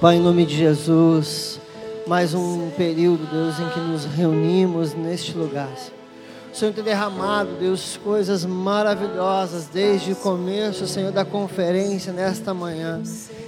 Pai, em nome de Jesus, mais um período, Deus, em que nos reunimos neste lugar. O Senhor tem derramado, Deus, coisas maravilhosas desde o começo, Senhor, da conferência nesta manhã.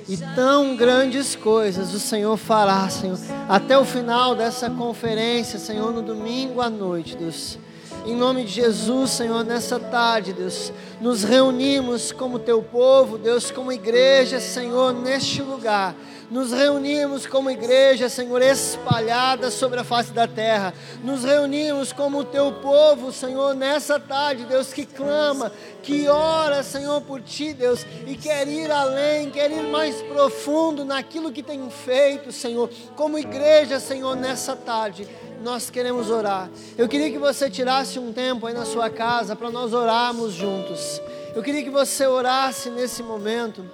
E tão grandes coisas o Senhor fará, Senhor, até o final dessa conferência, Senhor, no domingo à noite, Deus. Em nome de Jesus, Senhor, nessa tarde, Deus, nos reunimos como teu povo, Deus, como igreja, Senhor, neste lugar nos reunimos como igreja, Senhor, espalhada sobre a face da terra. Nos reunimos como o teu povo, Senhor, nessa tarde, Deus, que clama, que ora, Senhor, por ti, Deus, e quer ir além, quer ir mais profundo naquilo que tem feito, Senhor, como igreja, Senhor, nessa tarde nós queremos orar. Eu queria que você tirasse um tempo aí na sua casa para nós orarmos juntos. Eu queria que você orasse nesse momento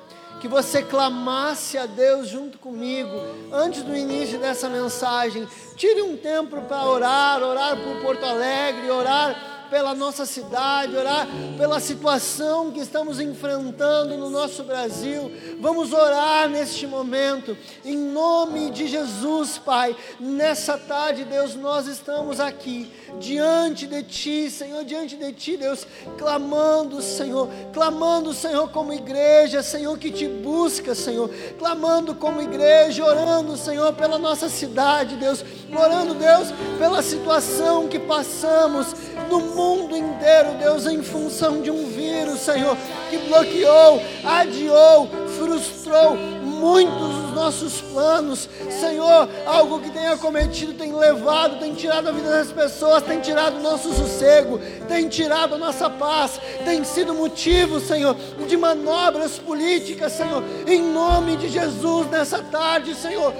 que você clamasse a Deus junto comigo, antes do início dessa mensagem. Tire um tempo para orar, orar por Porto Alegre, orar pela nossa cidade, orar pela situação que estamos enfrentando no nosso Brasil. Vamos orar neste momento, em nome de Jesus, Pai. Nessa tarde, Deus, nós estamos aqui, diante de Ti, Senhor, diante de Ti, Deus, clamando, Senhor, clamando, Senhor, como igreja, Senhor, que te busca, Senhor, clamando como igreja, orando, Senhor, pela nossa cidade, Deus, orando, Deus, pela situação que passamos no mundo mundo inteiro, Deus, em função de um vírus, Senhor, que bloqueou, adiou, frustrou muitos dos nossos planos. Senhor, algo que tem acometido, tem levado, tem tirado a vida das pessoas, tem tirado o nosso sossego, tem tirado a nossa paz, tem sido motivo, Senhor, de manobras políticas, Senhor, em nome de Jesus nessa tarde, Senhor.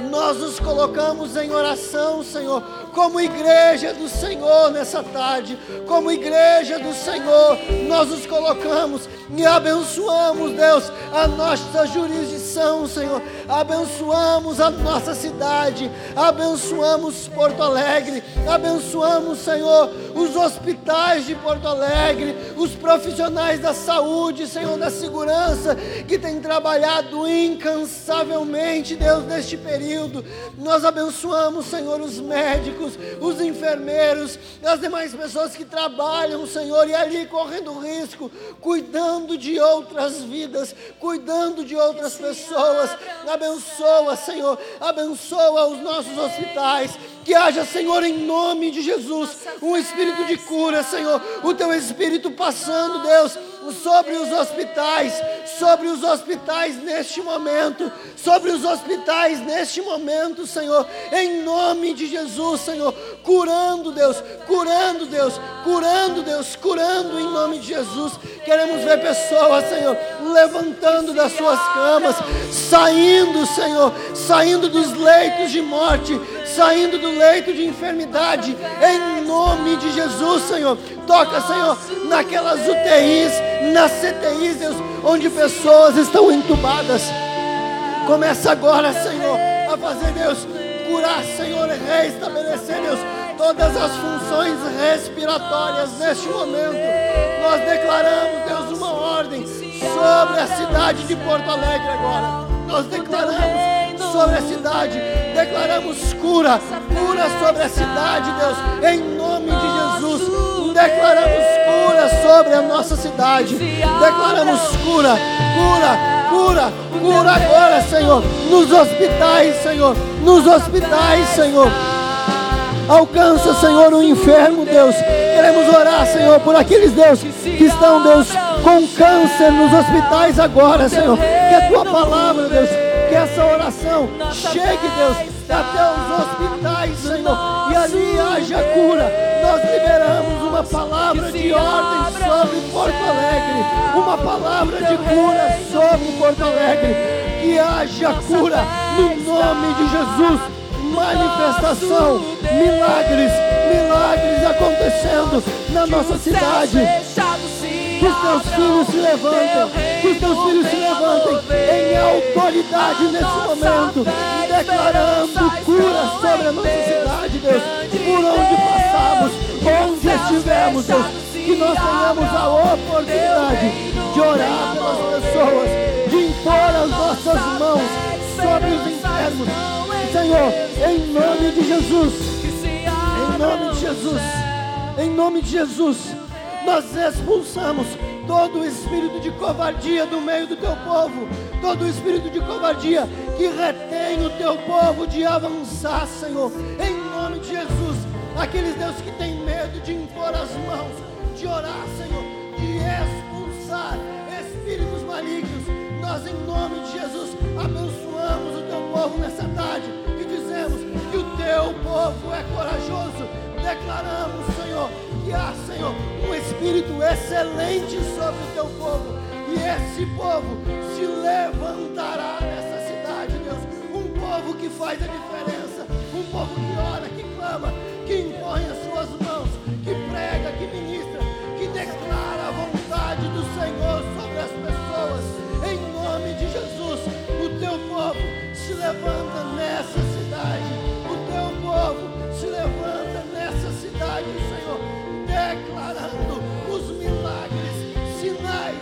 Nós nos colocamos em oração, Senhor, como igreja do Senhor nessa tarde, como igreja do Senhor, nós nos colocamos e abençoamos, Deus, a nossa jurisdição, Senhor, abençoamos a nossa cidade, abençoamos Porto Alegre, abençoamos, Senhor, os hospitais de Porto Alegre, os profissionais da saúde, Senhor, da segurança, que têm trabalhado incansavelmente, Deus, neste período, nós abençoamos, Senhor, os médicos médicos, os enfermeiros, as demais pessoas que trabalham, Senhor, e ali correndo risco, cuidando de outras vidas, cuidando de outras pessoas. Abençoa, Senhor, abençoa os nossos hospitais. Que haja, Senhor, em nome de Jesus, um espírito de cura, Senhor, o teu espírito passando, Deus sobre os hospitais, sobre os hospitais neste momento, sobre os hospitais neste momento, Senhor, em nome de Jesus, Senhor, curando, Deus, curando, Deus, curando, Deus, curando em nome de Jesus. Queremos ver pessoas, Senhor, levantando das suas camas, saindo, Senhor, saindo dos leitos de morte, saindo leito de enfermidade, em nome de Jesus, Senhor. Toca, Senhor, naquelas UTIs, nas CTIs, Deus, onde pessoas estão entubadas. Começa agora, Senhor, a fazer, Deus, curar, Senhor, reestabelecer, Deus, todas as funções respiratórias neste momento. Nós declaramos, Deus, uma ordem sobre a cidade de Porto Alegre agora. Nós declaramos sobre a cidade, declaramos cura, cura sobre a cidade, Deus, em nome de Jesus. Declaramos cura sobre a nossa cidade. Declaramos cura, cura, cura, cura agora, Senhor. Nos hospitais, Senhor. Nos hospitais, Senhor. Alcança, Senhor, o enfermo, Deus. Queremos orar, Senhor, por aqueles, Deus, que estão, Deus, com câncer nos hospitais agora, Senhor. Que a tua palavra, Deus, que essa oração chegue, Deus, até os hospitais, Senhor, e ali haja cura nós liberamos uma palavra de ordem sobre Porto Alegre, uma palavra de cura sobre Porto Alegre. Que haja cura no nome de Jesus. Manifestação, milagres, milagres acontecendo na nossa cidade. Que os teus filhos se levantem, que os teus filhos se levantem em autoridade nesse momento, declarando cura sobre a nossa cidade, Deus, por onde passamos, onde estivermos, Deus, que nós tenhamos a oportunidade de orar pelas pessoas, de impor as nossas mãos sobre enfermos. Senhor, em nome de Jesus. Em nome de Jesus. Em nome de Jesus. Nós expulsamos todo o espírito de covardia do meio do teu povo, todo o espírito de covardia que retém o teu povo de avançar, Senhor, em nome de Jesus. Aqueles Deus que têm medo de impor as mãos, de orar, Senhor, de expulsar espíritos malignos, nós, em nome de Jesus, abençoamos o teu povo nessa tarde e dizemos que o teu povo é corajoso. Declaramos, Senhor, que há, Senhor, um espírito excelente sobre o teu povo. E esse povo se levantará nessa cidade, Deus. Um povo que faz a diferença. Um povo que ora, que clama, que impõe as suas mãos, que prega, que ministra, que declara a vontade do Senhor sobre as pessoas. Em nome de Jesus, o teu povo se levanta nessa cidade. O teu povo se levanta nessa cidade, Senhor declarando os milagres, sinais,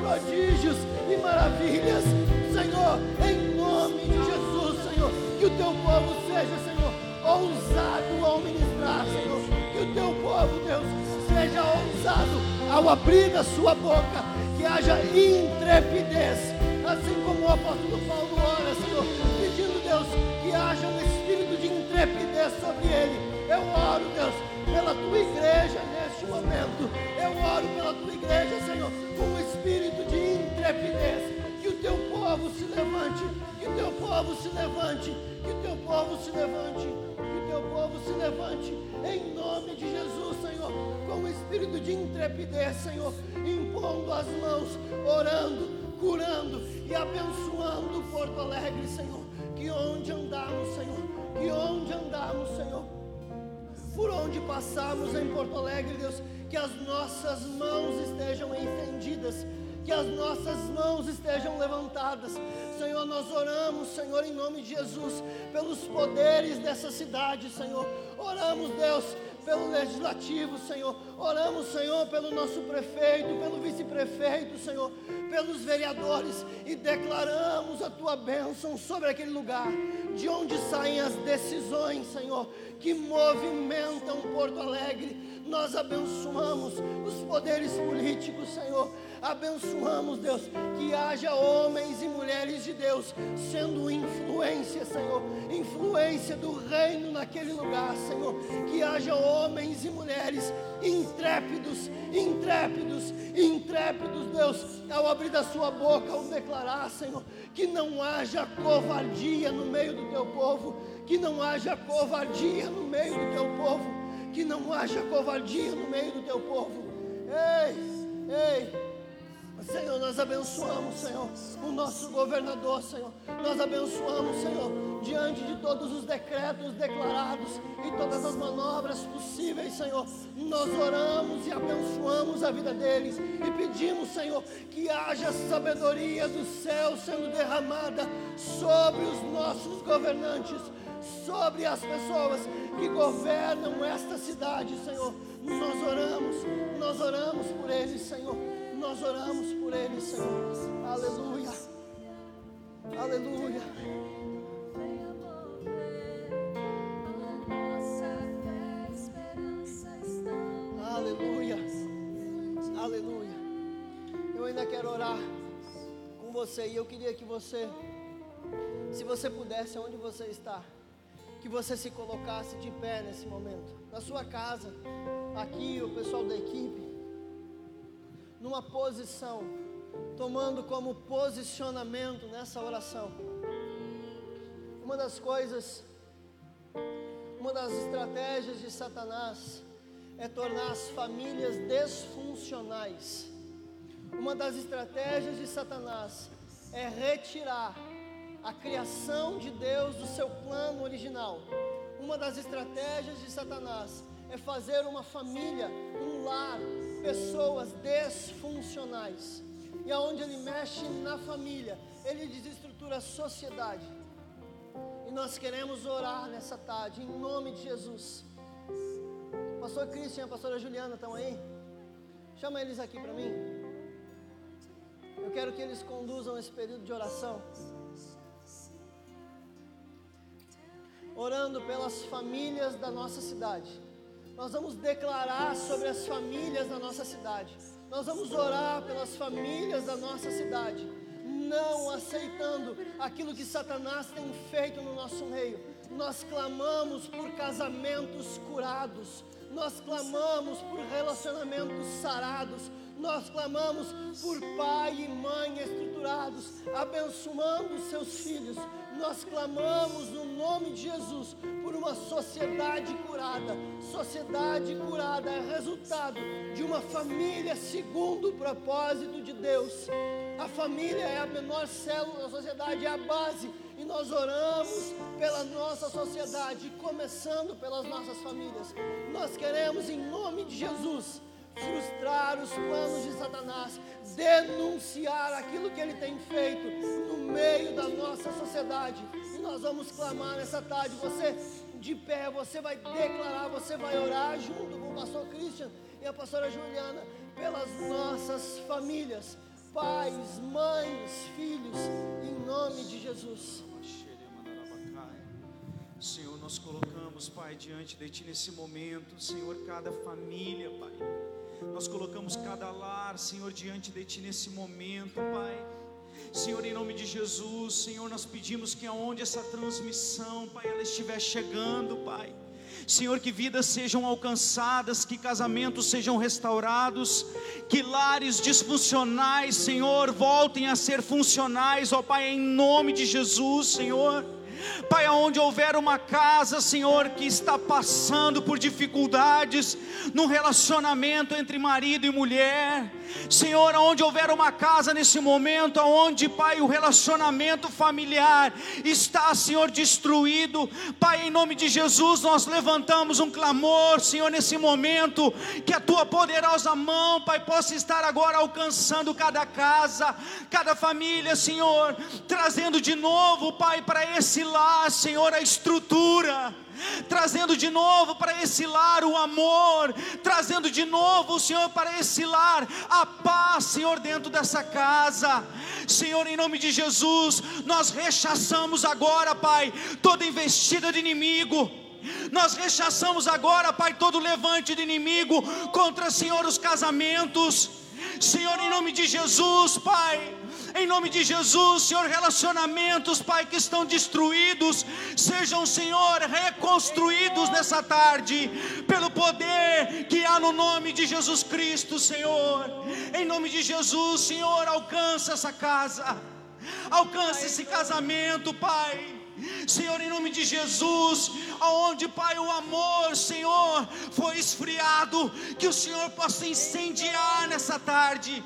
prodígios e maravilhas. Senhor, em nome de Jesus, Senhor, que o teu povo seja, Senhor, ousado ao ministrar, Senhor. Que o teu povo, Deus, seja ousado ao abrir a sua boca, que haja intrepidez, assim como o apóstolo Paulo ora, Senhor, pedindo, Deus, que haja um espírito de intrepidez sobre ele. Eu oro, Deus, pela tua igreja neste momento. Eu oro pela tua igreja, Senhor, com um espírito de intrepidez. Que o teu povo se levante, que o teu povo se levante, que o teu povo se levante, que o teu povo se levante, em nome de Jesus, Senhor, com um espírito de intrepidez, Senhor, impondo as mãos, orando, curando e abençoando Porto Alegre, Senhor. Que onde andarmos, Senhor, que onde andarmos, Senhor, por onde passarmos em Porto Alegre, Deus, que as nossas mãos estejam estendidas, que as nossas mãos estejam levantadas. Senhor, nós oramos, Senhor, em nome de Jesus, pelos poderes dessa cidade, Senhor. Oramos, Deus, pelo legislativo, Senhor. Oramos, Senhor, pelo nosso prefeito, pelo vice-prefeito, Senhor, pelos vereadores e declaramos a tua bênção sobre aquele lugar, de onde saem as decisões, Senhor, que movimentam Porto Alegre. Nós abençoamos os poderes políticos, Senhor Abençoamos, Deus, que haja homens e mulheres de Deus sendo influência, Senhor, influência do reino naquele lugar, Senhor. Que haja homens e mulheres intrépidos, intrépidos, intrépidos, Deus, ao abrir da sua boca, ao declarar, Senhor, que não haja covardia no meio do teu povo, que não haja covardia no meio do teu povo, que não haja covardia no meio do teu povo. Ei, ei. Senhor, nós abençoamos, Senhor, o nosso governador, Senhor. Nós abençoamos, Senhor, diante de todos os decretos declarados e todas as manobras possíveis, Senhor. Nós oramos e abençoamos a vida deles e pedimos, Senhor, que haja sabedoria do céu sendo derramada sobre os nossos governantes, sobre as pessoas que governam esta cidade, Senhor. Nós oramos, nós oramos por eles, Senhor nós oramos por eles, Senhor. Aleluia. Aleluia. Aleluia. Aleluia. Eu ainda quero orar com você e eu queria que você, se você pudesse, onde você está, que você se colocasse de pé nesse momento, na sua casa, aqui, o pessoal da equipe numa posição, tomando como posicionamento nessa oração. Uma das coisas, uma das estratégias de Satanás é tornar as famílias desfuncionais. Uma das estratégias de Satanás é retirar a criação de Deus do seu plano original. Uma das estratégias de Satanás é fazer uma família, um lar, pessoas desfuncionais. E aonde ele mexe na família, ele desestrutura a sociedade. E nós queremos orar nessa tarde, em nome de Jesus. Pastor Cristian, a pastora Juliana estão aí? Chama eles aqui para mim. Eu quero que eles conduzam esse período de oração. orando pelas famílias da nossa cidade. Nós vamos declarar sobre as famílias da nossa cidade. Nós vamos orar pelas famílias da nossa cidade, não aceitando aquilo que Satanás tem feito no nosso meio. Nós clamamos por casamentos curados, nós clamamos por relacionamentos sarados, nós clamamos por pai e mãe estruturados, abençoando seus filhos. Nós clamamos no nome de Jesus por uma sociedade curada. Sociedade curada é resultado de uma família segundo o propósito de Deus. A família é a menor célula da sociedade, é a base. E nós oramos pela nossa sociedade, começando pelas nossas famílias. Nós queremos, em nome de Jesus, frustrar os planos de Satanás, denunciar aquilo que ele tem feito no meio da nossa sociedade. E nós vamos clamar nessa tarde. Você de pé, você vai declarar, você vai orar junto com o pastor Christian e a pastora Juliana pelas nossas famílias, pais, mães, filhos, em nome de Jesus. Senhor, nós colocamos, Pai, diante de Ti nesse momento, Senhor, cada família, Pai. Nós colocamos cada lar, Senhor, diante de Ti nesse momento, Pai. Senhor, em nome de Jesus, Senhor, nós pedimos que aonde essa transmissão, Pai, ela estiver chegando, Pai. Senhor, que vidas sejam alcançadas, que casamentos sejam restaurados, que lares disfuncionais, Senhor, voltem a ser funcionais, ó Pai, em nome de Jesus, Senhor. Pai, aonde houver uma casa, Senhor, que está passando por dificuldades no relacionamento entre marido e mulher, Senhor, aonde houver uma casa nesse momento, aonde, Pai, o relacionamento familiar está, Senhor, destruído, Pai, em nome de Jesus, nós levantamos um clamor, Senhor, nesse momento, que a tua poderosa mão, Pai, possa estar agora alcançando cada casa, cada família, Senhor, trazendo de novo, Pai, para esse lar, Senhor, a estrutura trazendo de novo para esse lar o amor, trazendo de novo, Senhor, para esse lar a paz, Senhor, dentro dessa casa. Senhor, em nome de Jesus, nós rechaçamos agora, Pai, toda investida de inimigo. Nós rechaçamos agora, Pai, todo levante de inimigo contra, Senhor, os casamentos. Senhor, em nome de Jesus, Pai. Em nome de Jesus, Senhor, relacionamentos, Pai, que estão destruídos, sejam, Senhor, reconstruídos nessa tarde, pelo poder que há no nome de Jesus Cristo, Senhor. Em nome de Jesus, Senhor, alcança essa casa, alcança esse casamento, Pai. Senhor, em nome de Jesus, aonde, Pai, o amor, Senhor, foi esfriado, que o Senhor possa incendiar nessa tarde.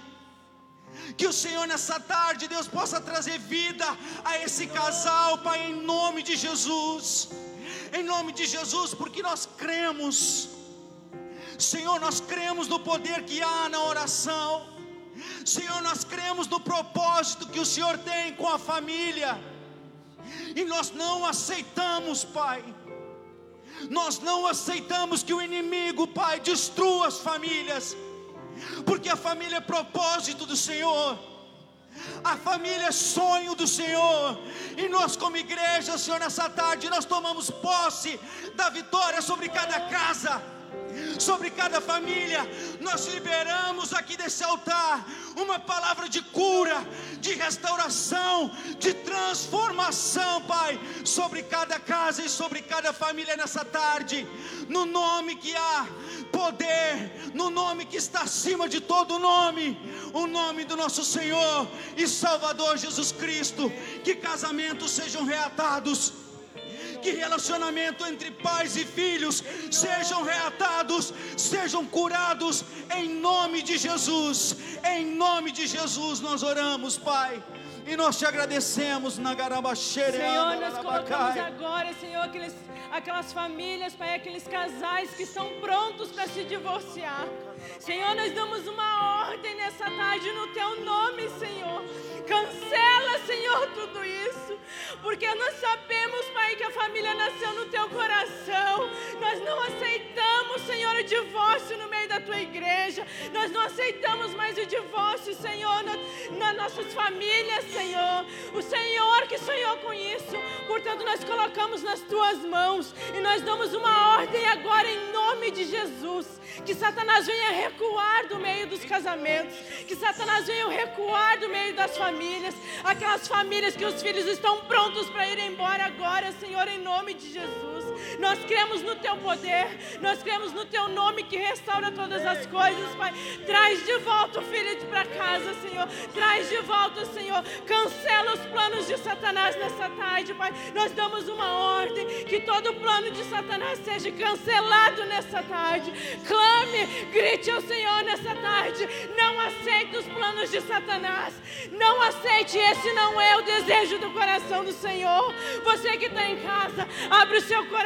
Que o Senhor nessa tarde, Deus, possa trazer vida a esse casal, Pai, em nome de Jesus. Em nome de Jesus, porque nós cremos. Senhor, nós cremos no poder que há na oração. Senhor, nós cremos no propósito que o Senhor tem com a família. E nós não aceitamos, Pai. Nós não aceitamos que o inimigo, Pai, destrua as famílias porque a família é propósito do Senhor. A família é sonho do Senhor, e nós, como igreja, Senhor, nessa tarde, nós tomamos posse da vitória sobre cada casa sobre cada família. Nós liberamos aqui desse altar uma palavra de cura, de restauração, de transformação, Pai, sobre cada casa e sobre cada família nessa tarde, no nome que há poder, no nome que está acima de todo nome, o nome do nosso Senhor e Salvador Jesus Cristo. Que casamentos sejam reatados que relacionamento entre pais e filhos sejam reatados, sejam curados em nome de Jesus. Em nome de Jesus nós oramos, Pai. E nós te agradecemos na Garabaxeira. Senhor, nós colocamos agora, Senhor, aqueles, aquelas famílias, Pai, aqueles casais que estão prontos para se divorciar. Senhor, nós damos uma ordem nessa tarde no teu nome, Senhor. Cancela, Senhor, tudo isso. Porque nós sabemos, Pai, que a família nasceu no teu coração. Nós não aceitamos, Senhor, o divórcio no meio da tua igreja. Nós não aceitamos mais o divórcio, Senhor, na, nas nossas famílias, Senhor. O Senhor que sonhou com isso. Portanto, nós colocamos nas tuas mãos e nós damos uma ordem agora em nome de Jesus. Que Satanás venha recuar do meio dos casamentos, que Satanás venha recuar do meio das famílias, aquelas famílias que os filhos estão prontos para ir embora agora, Senhor, em nome de Jesus. Nós cremos no teu poder, nós cremos no teu nome que restaura todas as coisas, Pai. Traz de volta o filho para casa, Senhor. Traz de volta, Senhor. Cancela os planos de Satanás nessa tarde, Pai. Nós damos uma ordem que todo plano de Satanás seja cancelado nessa tarde. Clame, grite ao Senhor nessa tarde. Não aceite os planos de Satanás. Não aceite, esse não é o desejo do coração do Senhor. Você que está em casa, abre o seu coração.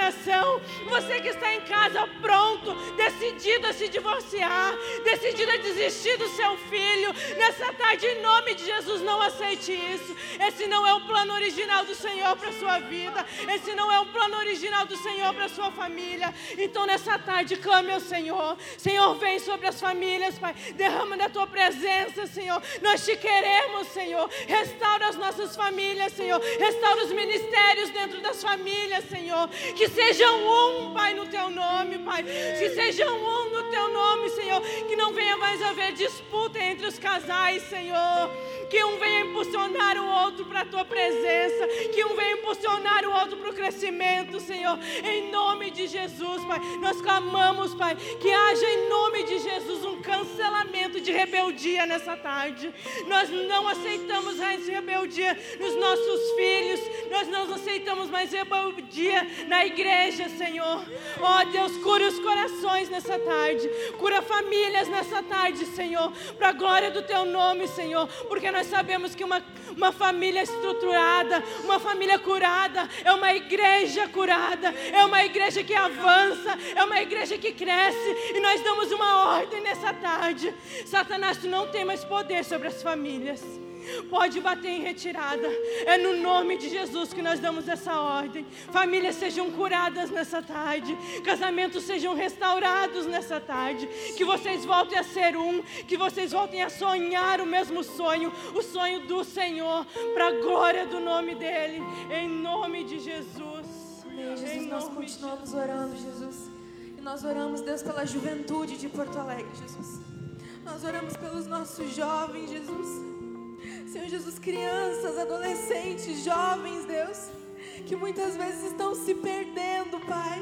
Você que está em casa, pronto, decidido a se divorciar, decidido a desistir do seu filho. Nessa tarde, em nome de Jesus, não aceite isso. Esse não é o plano original do Senhor para sua vida. Esse não é o plano original do Senhor para sua família. Então, nessa tarde, clame ao Senhor. Senhor, vem sobre as famílias, Pai. Derrama da tua presença, Senhor. Nós te queremos, Senhor. Restaura as nossas famílias, Senhor. Restaura os ministérios dentro das famílias, Senhor. Que sejam um, Pai, no teu nome, Pai. Que sejam um no teu nome, Senhor. Que não venha mais haver disputa entre os casais, Senhor. Que um venha impulsionar o outro para a tua presença. Que um venha impulsionar o outro para o crescimento, Senhor. Em nome de Jesus, Pai. Nós clamamos, Pai, que haja em nome de Jesus um cancelamento de rebeldia nessa tarde. Nós não aceitamos mais rebeldia nos nossos filhos. Nós não aceitamos mais rebeldia na igreja, Senhor. Ó oh, Deus, cura os corações nessa tarde. Cura famílias nessa tarde, Senhor. Para a glória do teu nome, Senhor. Porque nós sabemos que uma, uma família estruturada, uma família curada, é uma igreja curada, é uma igreja que avança, é uma igreja que cresce. E nós damos uma ordem nessa tarde. Satanás, tu não tem mais poder sobre as famílias. Pode bater em retirada. É no nome de Jesus que nós damos essa ordem. Famílias sejam curadas nessa tarde. Casamentos sejam restaurados nessa tarde. Que vocês voltem a ser um. Que vocês voltem a sonhar o mesmo sonho. O sonho do Senhor. Para a glória do nome dEle. Em nome de Jesus. Amém, Jesus, nós continuamos orando, Jesus. E nós oramos, Deus, pela juventude de Porto Alegre, Jesus. Nós oramos pelos nossos jovens, Jesus. Senhor Jesus, crianças, adolescentes, jovens, Deus, que muitas vezes estão se perdendo, Pai.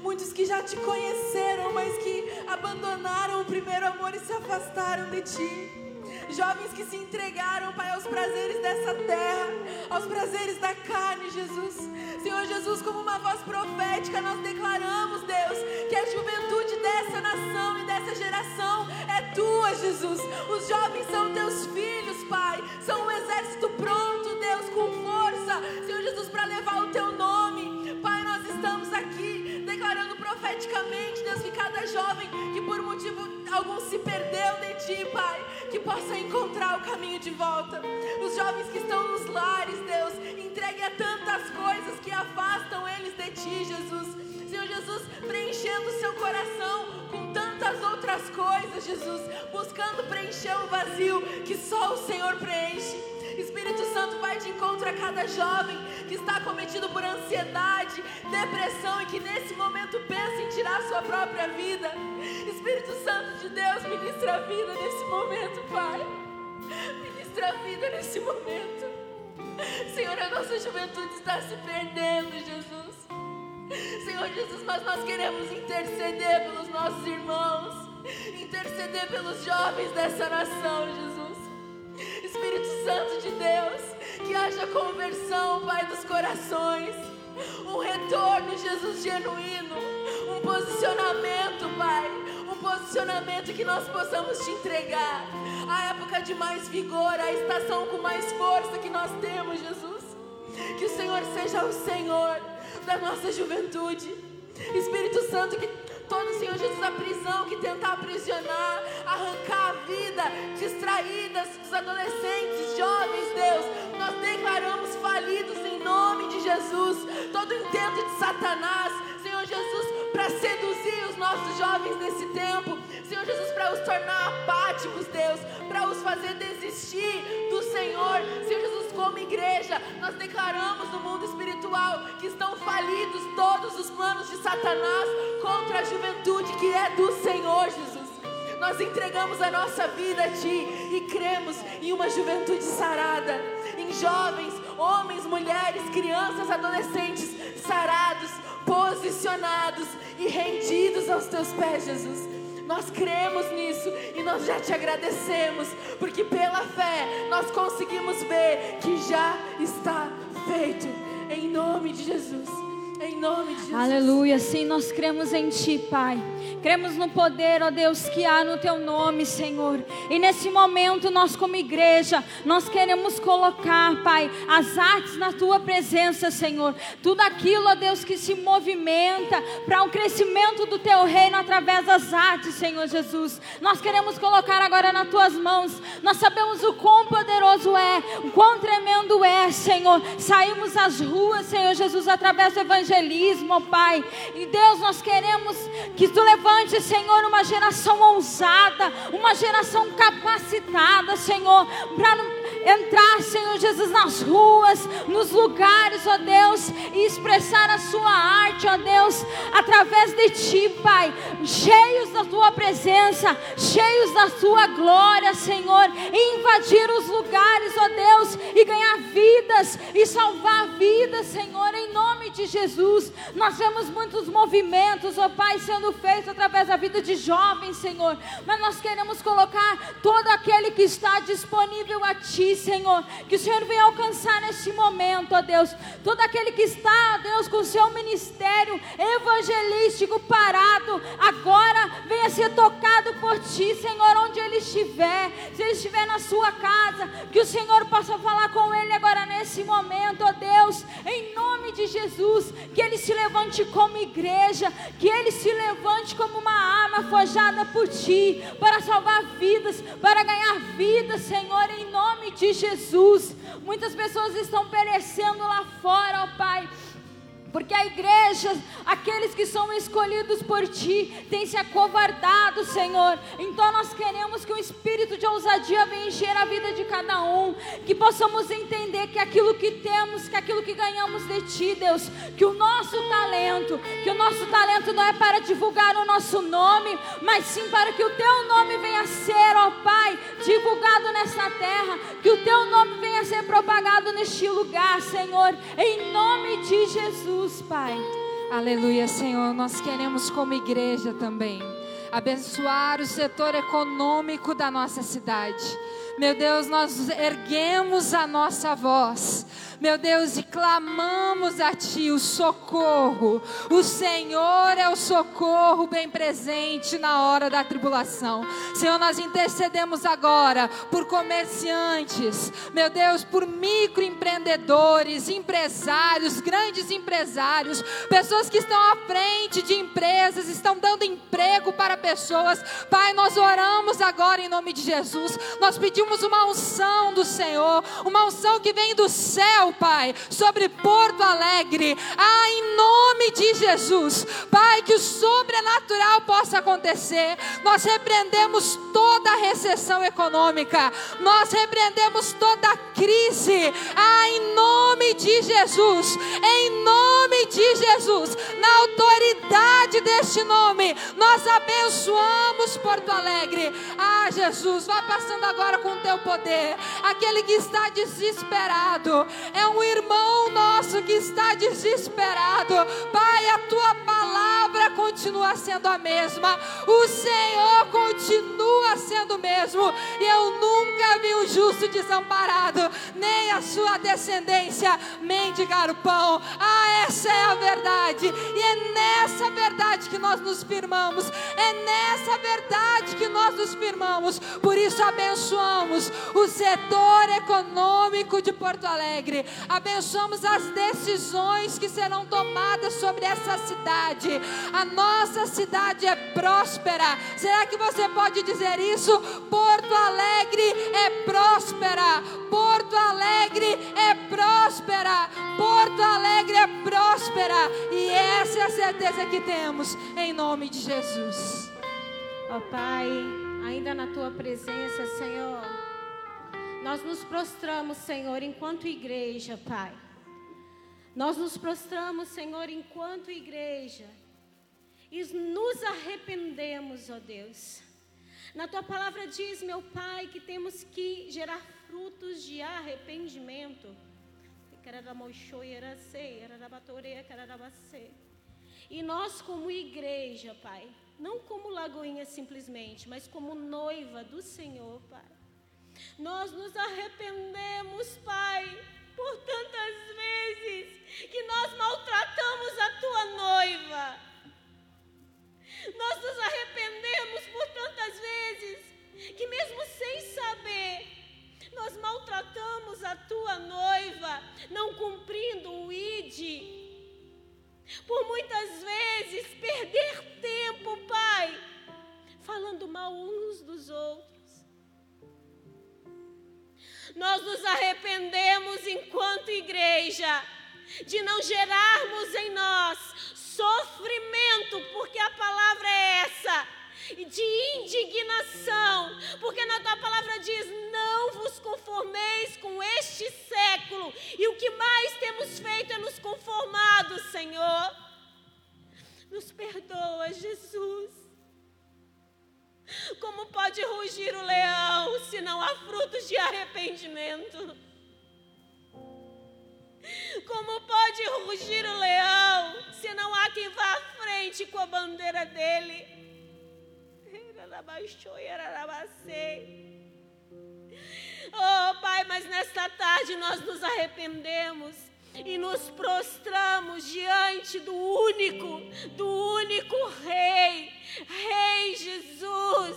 Muitos que já te conheceram, mas que abandonaram o primeiro amor e se afastaram de Ti. Jovens que se entregaram, Pai, aos prazeres dessa terra, aos prazeres da carne, Jesus. Senhor Jesus, como uma voz profética, nós declaramos, Deus, que a juventude dessa nação e dessa geração tua, Jesus. Os jovens são teus filhos, Pai. São um exército pronto, Deus, com força, Senhor Jesus, para levar o teu nome. Pai, nós estamos aqui declarando profeticamente, Deus, que cada jovem que por motivo algum se perdeu de ti, Pai, que possa encontrar o caminho de volta. Os jovens que estão nos lares, Deus, entregue a tantas coisas que afastam eles de ti, Jesus. Senhor Jesus, preenchendo o seu coração com tantas outras coisas, Jesus, buscando preencher o vazio que só o Senhor preenche. Espírito Santo vai de encontro a cada jovem que está cometido por ansiedade, depressão e que nesse momento pensa em tirar sua própria vida. Espírito Santo de Deus, ministra a vida nesse momento, Pai. Ministra a vida nesse momento. Senhor, a nossa juventude está se perdendo, Jesus. Senhor Jesus, mas nós queremos interceder pelos nossos irmãos, interceder pelos jovens dessa nação, Jesus. Espírito Santo de Deus, que haja conversão, Pai dos corações, um retorno, Jesus, genuíno, um posicionamento, Pai, um posicionamento que nós possamos te entregar. A época de mais vigor, a estação com mais força que nós temos, Jesus. Que o Senhor seja o Senhor da nossa juventude. Espírito Santo, que todo, Senhor Jesus, a prisão que tentar aprisionar, arrancar a vida, distraídas dos adolescentes, jovens, Deus, nós declaramos falidos em nome de Jesus. Todo intento de Satanás, Senhor Jesus, para seduzir os nossos jovens nesse tempo, Senhor Jesus, para os tornar apáticos, Deus, para os fazer desistir do Senhor, Senhor Jesus, come igreja, nós declaramos no mundo espiritual que estão falidos todos os planos de Satanás contra a juventude que é do Senhor, Jesus. Nós entregamos a nossa vida a Ti e cremos em uma juventude sarada, em jovens, homens, mulheres, crianças, adolescentes sarados, posicionados e rendidos aos Teus pés, Jesus. Nós cremos nisso e nós já te agradecemos, porque pela fé nós conseguimos ver que já está feito. Em nome de Jesus. Em nome de Jesus. Aleluia. Sim, nós cremos em Ti, Pai. Cremos no poder, ó Deus, que há no Teu nome, Senhor. E nesse momento, nós, como igreja, nós queremos colocar, Pai, as artes na Tua presença, Senhor. Tudo aquilo, ó Deus, que se movimenta para o crescimento do Teu reino através das artes, Senhor Jesus. Nós queremos colocar agora nas Tuas mãos. Nós sabemos o quão poderoso é, o quão tremendo é, Senhor. Saímos às ruas, Senhor Jesus, através do Evangelho evangelismo, Pai. E Deus, nós queremos que tu levante, Senhor, uma geração ousada, uma geração capacitada, Senhor, para entrar, Senhor Jesus, nas ruas, nos lugares, ó Deus, e expressar a sua arte, ó Deus, através de ti, Pai, cheios da tua presença, cheios da tua glória, Senhor, e invadir os lugares, ó Deus, e ganhar vidas e salvar vidas, Senhor, em nome de Jesus. Nós vemos muitos movimentos, ó Pai, sendo feitos através da vida de jovens, Senhor, mas nós queremos colocar todo aquele que está disponível a ti, Senhor. Que o Senhor venha alcançar nesse momento, ó Deus. Todo aquele que está, Deus, com o seu ministério evangelístico parado, agora venha ser tocado por ti, Senhor, onde ele estiver. Se ele estiver na sua casa, que o Senhor possa falar com ele agora nesse momento, ó Deus, em nome de Jesus. Que ele se levante como igreja, que ele se levante como uma arma forjada por ti, para salvar vidas, para ganhar vidas, Senhor, em nome de Jesus. Muitas pessoas estão perecendo lá fora, ó Pai porque a igreja, aqueles que são escolhidos por ti, têm se acovardado, Senhor. Então nós queremos que o espírito de ousadia venha encher a vida de cada um, que possamos entender que aquilo que temos, que aquilo que ganhamos de ti, Deus, que o nosso talento, que o nosso talento não é para divulgar o nosso nome, mas sim para que o teu nome venha a ser, ó Pai, divulgado nessa terra, que o teu nome venha a ser propagado neste lugar, Senhor, em nome de Jesus. Jesus, Pai. Aleluia, Senhor. Nós queremos, como igreja também, abençoar o setor econômico da nossa cidade. Meu Deus, nós erguemos a nossa voz meu Deus, e clamamos a Ti o socorro. O Senhor é o socorro bem presente na hora da tribulação. Senhor, nós intercedemos agora por comerciantes, meu Deus, por microempreendedores, empresários, grandes empresários, pessoas que estão à frente de empresas, estão dando emprego para pessoas. Pai, nós oramos agora em nome de Jesus. Nós pedimos uma unção do Senhor, uma unção que vem do céu Pai, sobre Porto Alegre. Ah, em nome de Jesus, Pai, que o sobrenatural possa acontecer. Nós repreendemos toda a recessão econômica, nós repreendemos toda a crise. Ah, em nome de Jesus, em nome de Jesus, na autoridade deste nome, nós abençoamos Porto Alegre. Ah, Jesus, vá passando agora com o teu poder. Aquele que está desesperado, é um irmão nosso que está desesperado. Pai, a tua palavra continua sendo a mesma. O Senhor continua sendo o mesmo. E eu nunca vi um justo desamparado, nem a sua descendência mendigar o pão. Ah, essa é a verdade. E é nessa verdade que nós nos firmamos. É nessa verdade que nós nos firmamos. Por isso abençoamos o setor econômico de Porto Alegre abençoamos as decisões que serão tomadas sobre essa cidade. A nossa cidade é próspera. Será que você pode dizer isso? Porto Alegre é próspera. Porto Alegre é próspera. Porto Alegre é próspera. E essa é a certeza que temos em nome de Jesus. Ó oh, Pai, ainda na tua presença, Senhor nós nos prostramos, Senhor, enquanto igreja, Pai. Nós nos prostramos, Senhor, enquanto igreja. E nos arrependemos, ó Deus. Na tua palavra diz, meu Pai, que temos que gerar frutos de arrependimento. E nós, como igreja, Pai, não como Lagoinha simplesmente, mas como noiva do Senhor, Pai. Nós nos arrependemos, Pai, por tantas vezes que nós maltratamos a tua noiva. Nós nos arrependemos por tantas vezes que, mesmo sem saber, nós maltratamos a tua noiva, não cumprindo o ID por muitas vezes perder tempo, Pai, falando mal uns dos outros. Nós nos arrependemos enquanto igreja de não gerarmos em nós sofrimento, porque a palavra é essa de indignação, porque na tua palavra diz: não vos conformeis com este século, e o que mais temos feito é nos conformado, Senhor. Nos perdoa, Jesus. Como pode rugir o leão se não há frutos de arrependimento? Como pode rugir o leão se não há quem vá à frente com a bandeira dele? Oh, Pai, mas nesta tarde nós nos arrependemos e nos prostramos diante do único, do único Rei, Rei Jesus.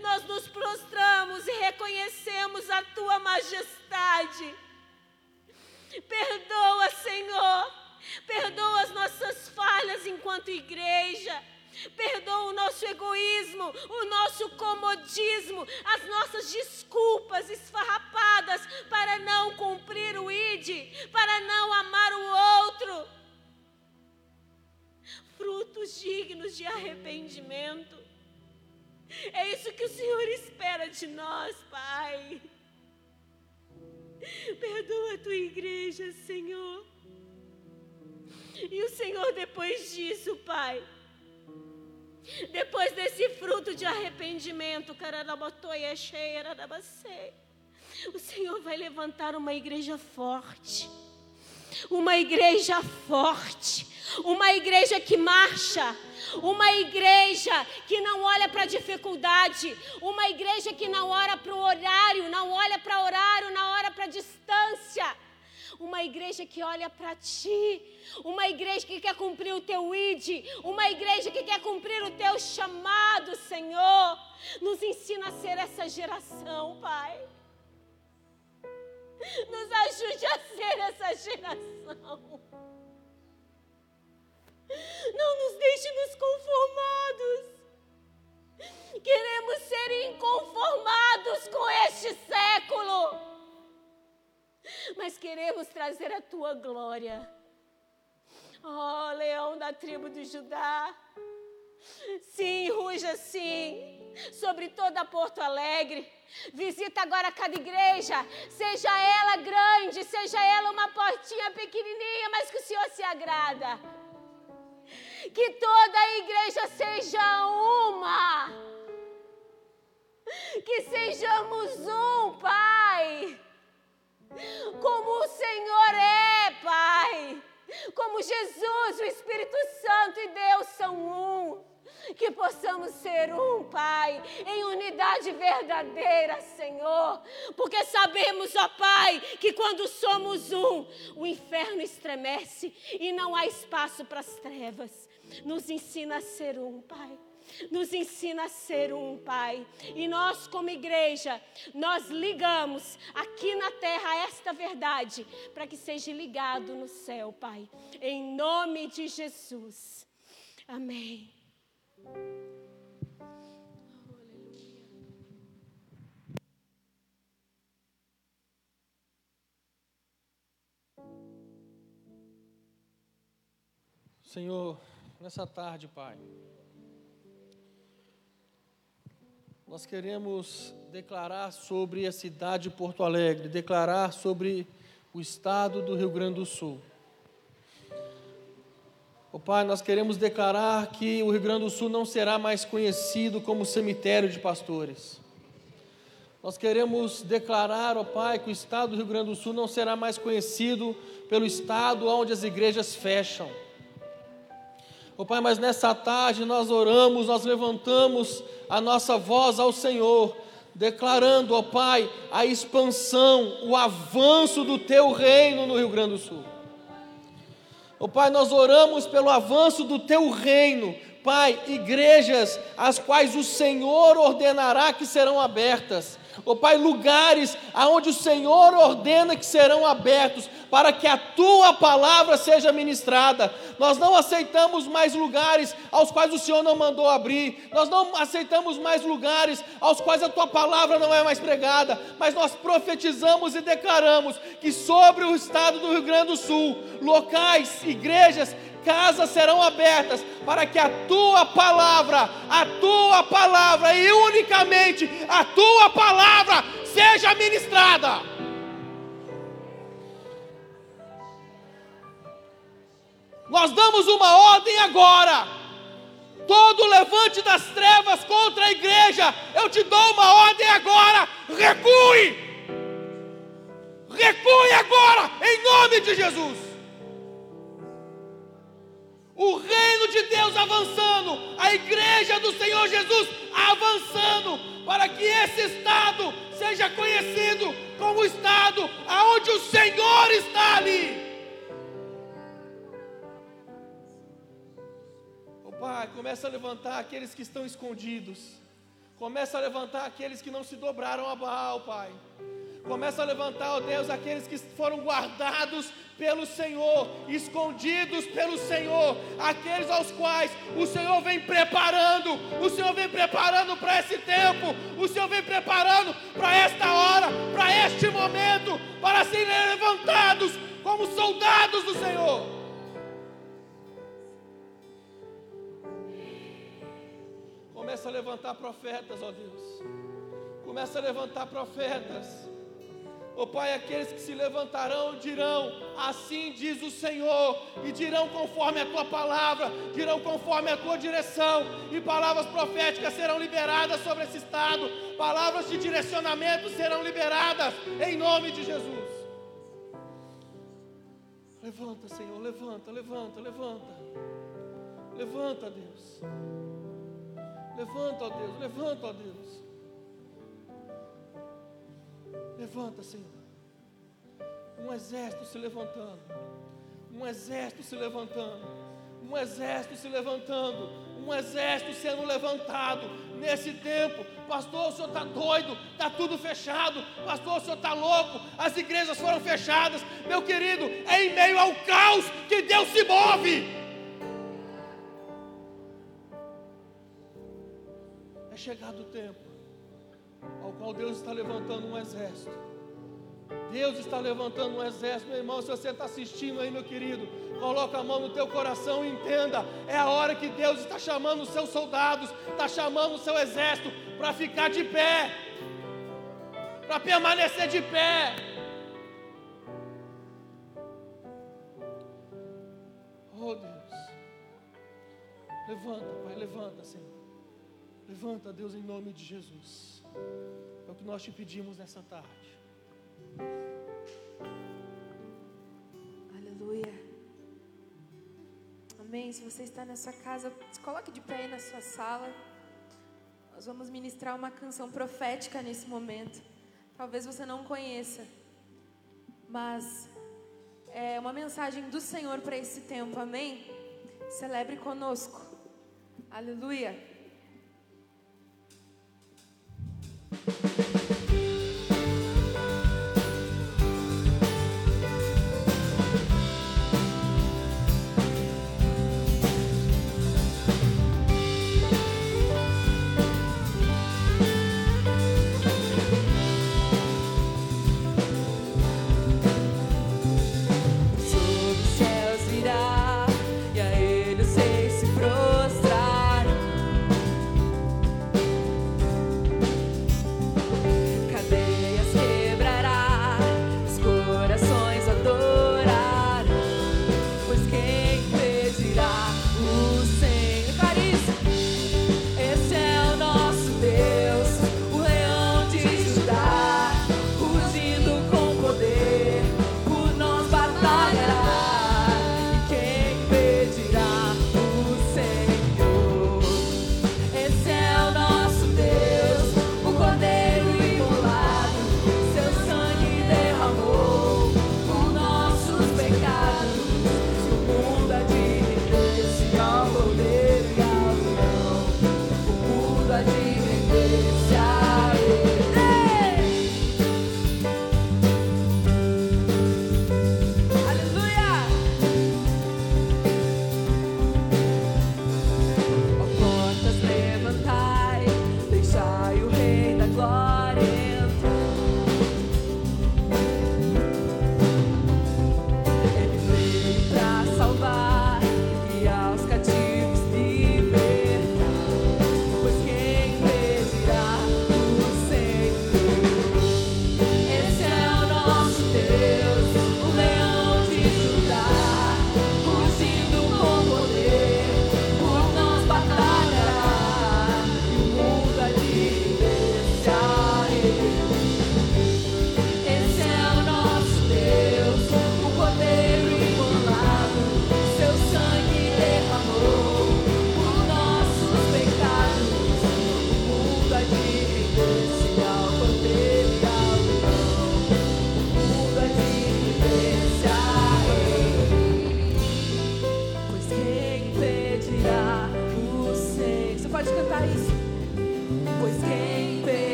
Nós nos prostramos e reconhecemos a tua majestade. Perdoa, Senhor, perdoa as nossas falhas enquanto igreja. Perdoa o nosso egoísmo, o nosso comodismo, as nossas desculpas esfarrapadas para não cumprir o ID, para não amar o outro. Frutos dignos de arrependimento. É isso que o Senhor espera de nós, Pai. Perdoa a tua igreja, Senhor. E o Senhor, depois disso, Pai depois desse fruto de arrependimento, o Senhor vai levantar uma igreja forte. Uma igreja forte, uma igreja que marcha, uma igreja que não olha para a dificuldade, uma igreja que não olha para o horário, não olha para horário, não olha para a distância uma igreja que olha para ti, uma igreja que quer cumprir o teu id, uma igreja que quer cumprir o teu chamado, Senhor. Nos ensina a ser essa geração, Pai. Nos ajude a ser essa geração. Não nos deixe nos conformados. Queremos ser inconformados com este século mas queremos trazer a tua glória. Oh, leão da tribo de Judá. Sim, ruja sim, sobre toda Porto Alegre. Visita agora cada igreja, seja ela grande, seja ela uma portinha pequenininha, mas que o Senhor se agrada. Que toda a igreja seja uma. Que sejamos um, Pai como o Senhor é, Pai. Como Jesus, o Espírito Santo e Deus são um. Que possamos ser um, Pai, em unidade verdadeira, Senhor. Porque sabemos, ó Pai, que quando somos um, o inferno estremece e não há espaço para as trevas. Nos ensina a ser um, Pai nos ensina a ser um, Pai. E nós, como igreja, nós ligamos aqui na terra esta verdade para que seja ligado no céu, Pai. Em nome de Jesus. Amém. Senhor, nessa tarde, Pai. Nós queremos declarar sobre a cidade de Porto Alegre, declarar sobre o estado do Rio Grande do Sul. O Pai, nós queremos declarar que o Rio Grande do Sul não será mais conhecido como cemitério de pastores. Nós queremos declarar, ó Pai, que o estado do Rio Grande do Sul não será mais conhecido pelo estado onde as igrejas fecham. Ó Pai, mas nessa tarde nós oramos, nós levantamos a nossa voz ao Senhor, declarando, ó Pai, a expansão, o avanço do Teu reino no Rio Grande do Sul. Ó Pai, nós oramos pelo avanço do Teu reino, Pai, igrejas as quais o Senhor ordenará que serão abertas, Ó oh, Pai, lugares aonde o Senhor ordena que serão abertos para que a tua palavra seja ministrada. Nós não aceitamos mais lugares aos quais o Senhor não mandou abrir. Nós não aceitamos mais lugares aos quais a tua palavra não é mais pregada, mas nós profetizamos e declaramos que sobre o estado do Rio Grande do Sul, locais, igrejas casas serão abertas para que a tua palavra, a tua palavra e unicamente a tua palavra seja ministrada. Nós damos uma ordem agora. Todo levante das trevas contra a igreja, eu te dou uma ordem agora. Recue! Recue agora, em nome de Jesus o reino de Deus avançando, a igreja do Senhor Jesus avançando, para que esse estado seja conhecido como o estado aonde o Senhor está ali. O Pai, começa a levantar aqueles que estão escondidos. Começa a levantar aqueles que não se dobraram a Baal, Pai. Começa a levantar, ó Deus, aqueles que foram guardados pelo Senhor, escondidos pelo Senhor, aqueles aos quais o Senhor vem preparando, o Senhor vem preparando para esse tempo, o Senhor vem preparando para esta hora, para este momento, para serem levantados como soldados do Senhor. Começa a levantar profetas, ó Deus. Começa a levantar profetas Ó oh, Pai, aqueles que se levantarão dirão: Assim diz o Senhor, e dirão conforme a tua palavra, dirão conforme a tua direção, e palavras proféticas serão liberadas sobre esse estado, palavras de direcionamento serão liberadas, em nome de Jesus. Levanta, Senhor, levanta, levanta, levanta. Levanta, Deus. Levanta, ó Deus, levanta, ó Deus. Levanta, Senhor. Um exército se levantando. Um exército se levantando. Um exército se levantando. Um exército sendo levantado nesse tempo. Pastor, o senhor está doido, está tudo fechado. Pastor, o senhor está louco, as igrejas foram fechadas. Meu querido, é em meio ao caos que Deus se move. É chegado o tempo ao qual Deus está levantando um exército. Deus está levantando um exército, meu irmão. Se você está assistindo aí, meu querido, coloca a mão no teu coração e entenda: é a hora que Deus está chamando os seus soldados, está chamando o seu exército para ficar de pé, para permanecer de pé. Oh Deus, levanta, Pai, levanta, Senhor. Levanta, Deus, em nome de Jesus. É o que nós te pedimos nessa tarde. Aleluia. Amém. Se você está na sua casa, se coloque de pé aí na sua sala. Nós vamos ministrar uma canção profética nesse momento. Talvez você não conheça, mas é uma mensagem do Senhor para esse tempo. Amém. Celebre conosco. Aleluia.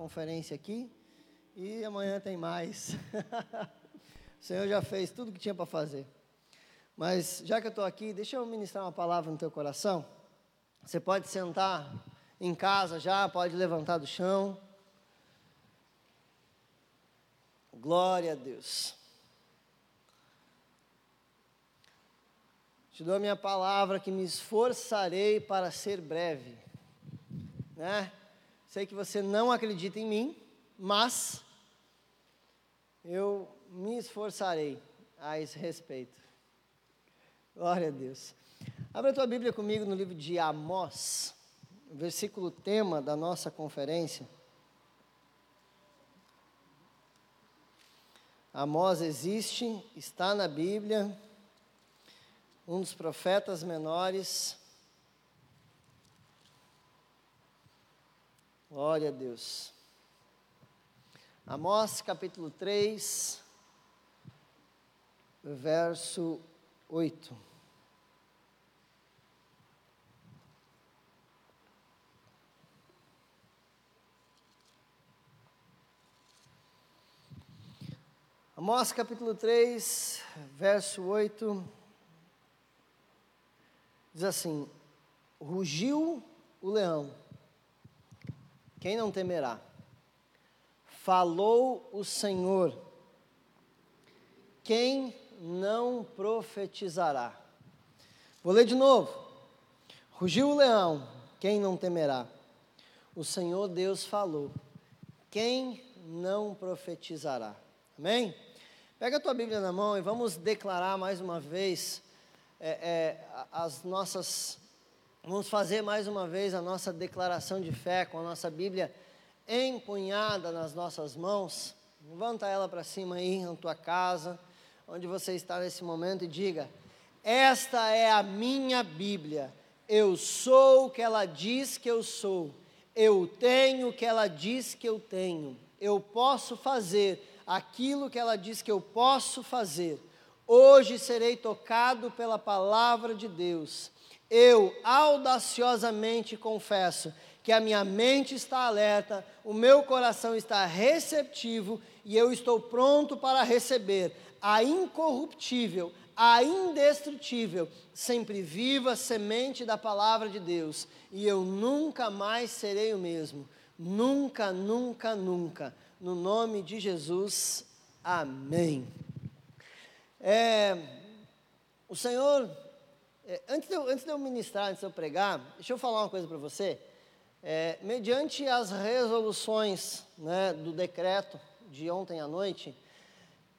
Conferência aqui. E amanhã tem mais. o Senhor já fez tudo que tinha para fazer. Mas já que eu estou aqui, deixa eu ministrar uma palavra no teu coração. Você pode sentar em casa já, pode levantar do chão. Glória a Deus. Te dou a minha palavra que me esforçarei para ser breve. Né? Sei que você não acredita em mim, mas eu me esforçarei a esse respeito. Glória a Deus. Abra a tua Bíblia comigo no livro de Amós, versículo tema da nossa conferência. Amós existe, está na Bíblia, um dos profetas menores. Glória a Deus. Amós capítulo 3, verso 8. Amós capítulo 3, verso 8, diz assim: Rugiu o leão, quem não temerá? Falou o Senhor, quem não profetizará? Vou ler de novo. Rugiu o leão, quem não temerá? O Senhor Deus falou, quem não profetizará? Amém? Pega a tua Bíblia na mão e vamos declarar mais uma vez é, é, as nossas. Vamos fazer mais uma vez a nossa declaração de fé com a nossa Bíblia empunhada nas nossas mãos. Levanta ela para cima aí na tua casa, onde você está nesse momento, e diga: Esta é a minha Bíblia. Eu sou o que ela diz que eu sou. Eu tenho o que ela diz que eu tenho. Eu posso fazer aquilo que ela diz que eu posso fazer. Hoje serei tocado pela palavra de Deus. Eu audaciosamente confesso que a minha mente está alerta, o meu coração está receptivo e eu estou pronto para receber a incorruptível, a indestrutível, sempre viva semente da palavra de Deus. E eu nunca mais serei o mesmo. Nunca, nunca, nunca no nome de Jesus, amém. É, o Senhor, é, antes, de eu, antes de eu ministrar, antes de eu pregar, deixa eu falar uma coisa para você. É, mediante as resoluções né, do decreto de ontem à noite,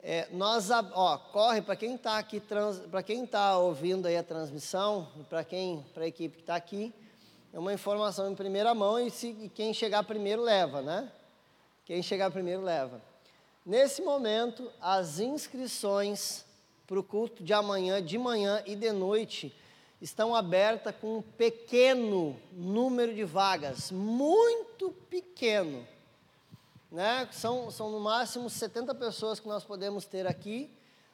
é, nós, ó, corre para quem está aqui, para quem está ouvindo aí a transmissão, para quem, para a equipe que está aqui, é uma informação em primeira mão e, se, e quem chegar primeiro leva, né? Quem chegar primeiro leva. Nesse momento, as inscrições para o culto de amanhã, de manhã e de noite, estão abertas com um pequeno número de vagas, muito pequeno. Né? São, são no máximo 70 pessoas que nós podemos ter aqui.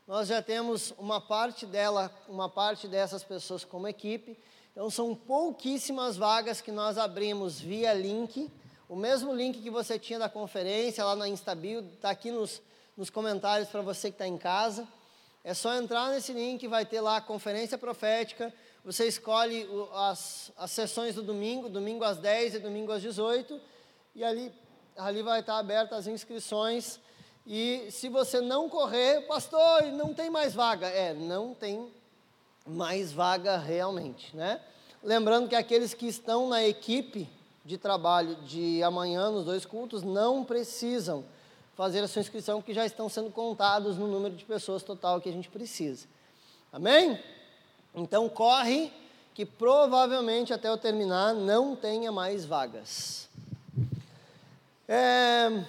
Nós já temos uma parte dela, uma parte dessas pessoas como equipe. Então são pouquíssimas vagas que nós abrimos via link o mesmo link que você tinha da conferência lá na Instabil, está aqui nos, nos comentários para você que está em casa. É só entrar nesse link, vai ter lá a conferência profética. Você escolhe o, as, as sessões do domingo, domingo às 10 e domingo às 18. E ali, ali vai estar abertas as inscrições. E se você não correr, pastor, não tem mais vaga. É, não tem mais vaga realmente, né? Lembrando que aqueles que estão na equipe de trabalho de amanhã nos dois cultos não precisam fazer a sua inscrição, porque já estão sendo contados no número de pessoas total que a gente precisa. Amém? Então corre, que provavelmente até eu terminar não tenha mais vagas. É,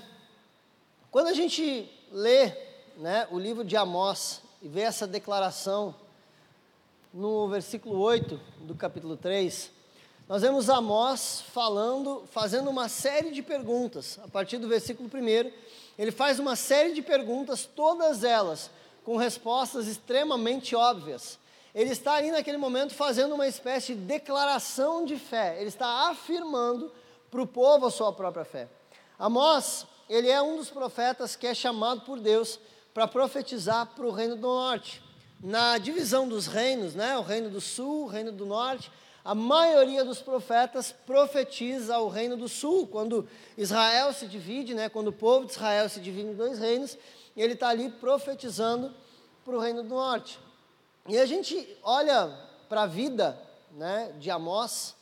quando a gente lê né, o livro de Amós e vê essa declaração no versículo 8 do capítulo 3, nós vemos Amós falando, fazendo uma série de perguntas. A partir do versículo 1, ele faz uma série de perguntas, todas elas com respostas extremamente óbvias. Ele está ali naquele momento fazendo uma espécie de declaração de fé. Ele está afirmando para o povo a sua própria fé. Amós, ele é um dos profetas que é chamado por Deus para profetizar para o reino do norte. Na divisão dos reinos, né, o reino do sul, o reino do norte, a maioria dos profetas profetiza o reino do sul, quando Israel se divide, né, quando o povo de Israel se divide em dois reinos, ele está ali profetizando para o reino do norte. E a gente olha para a vida né, de Amós,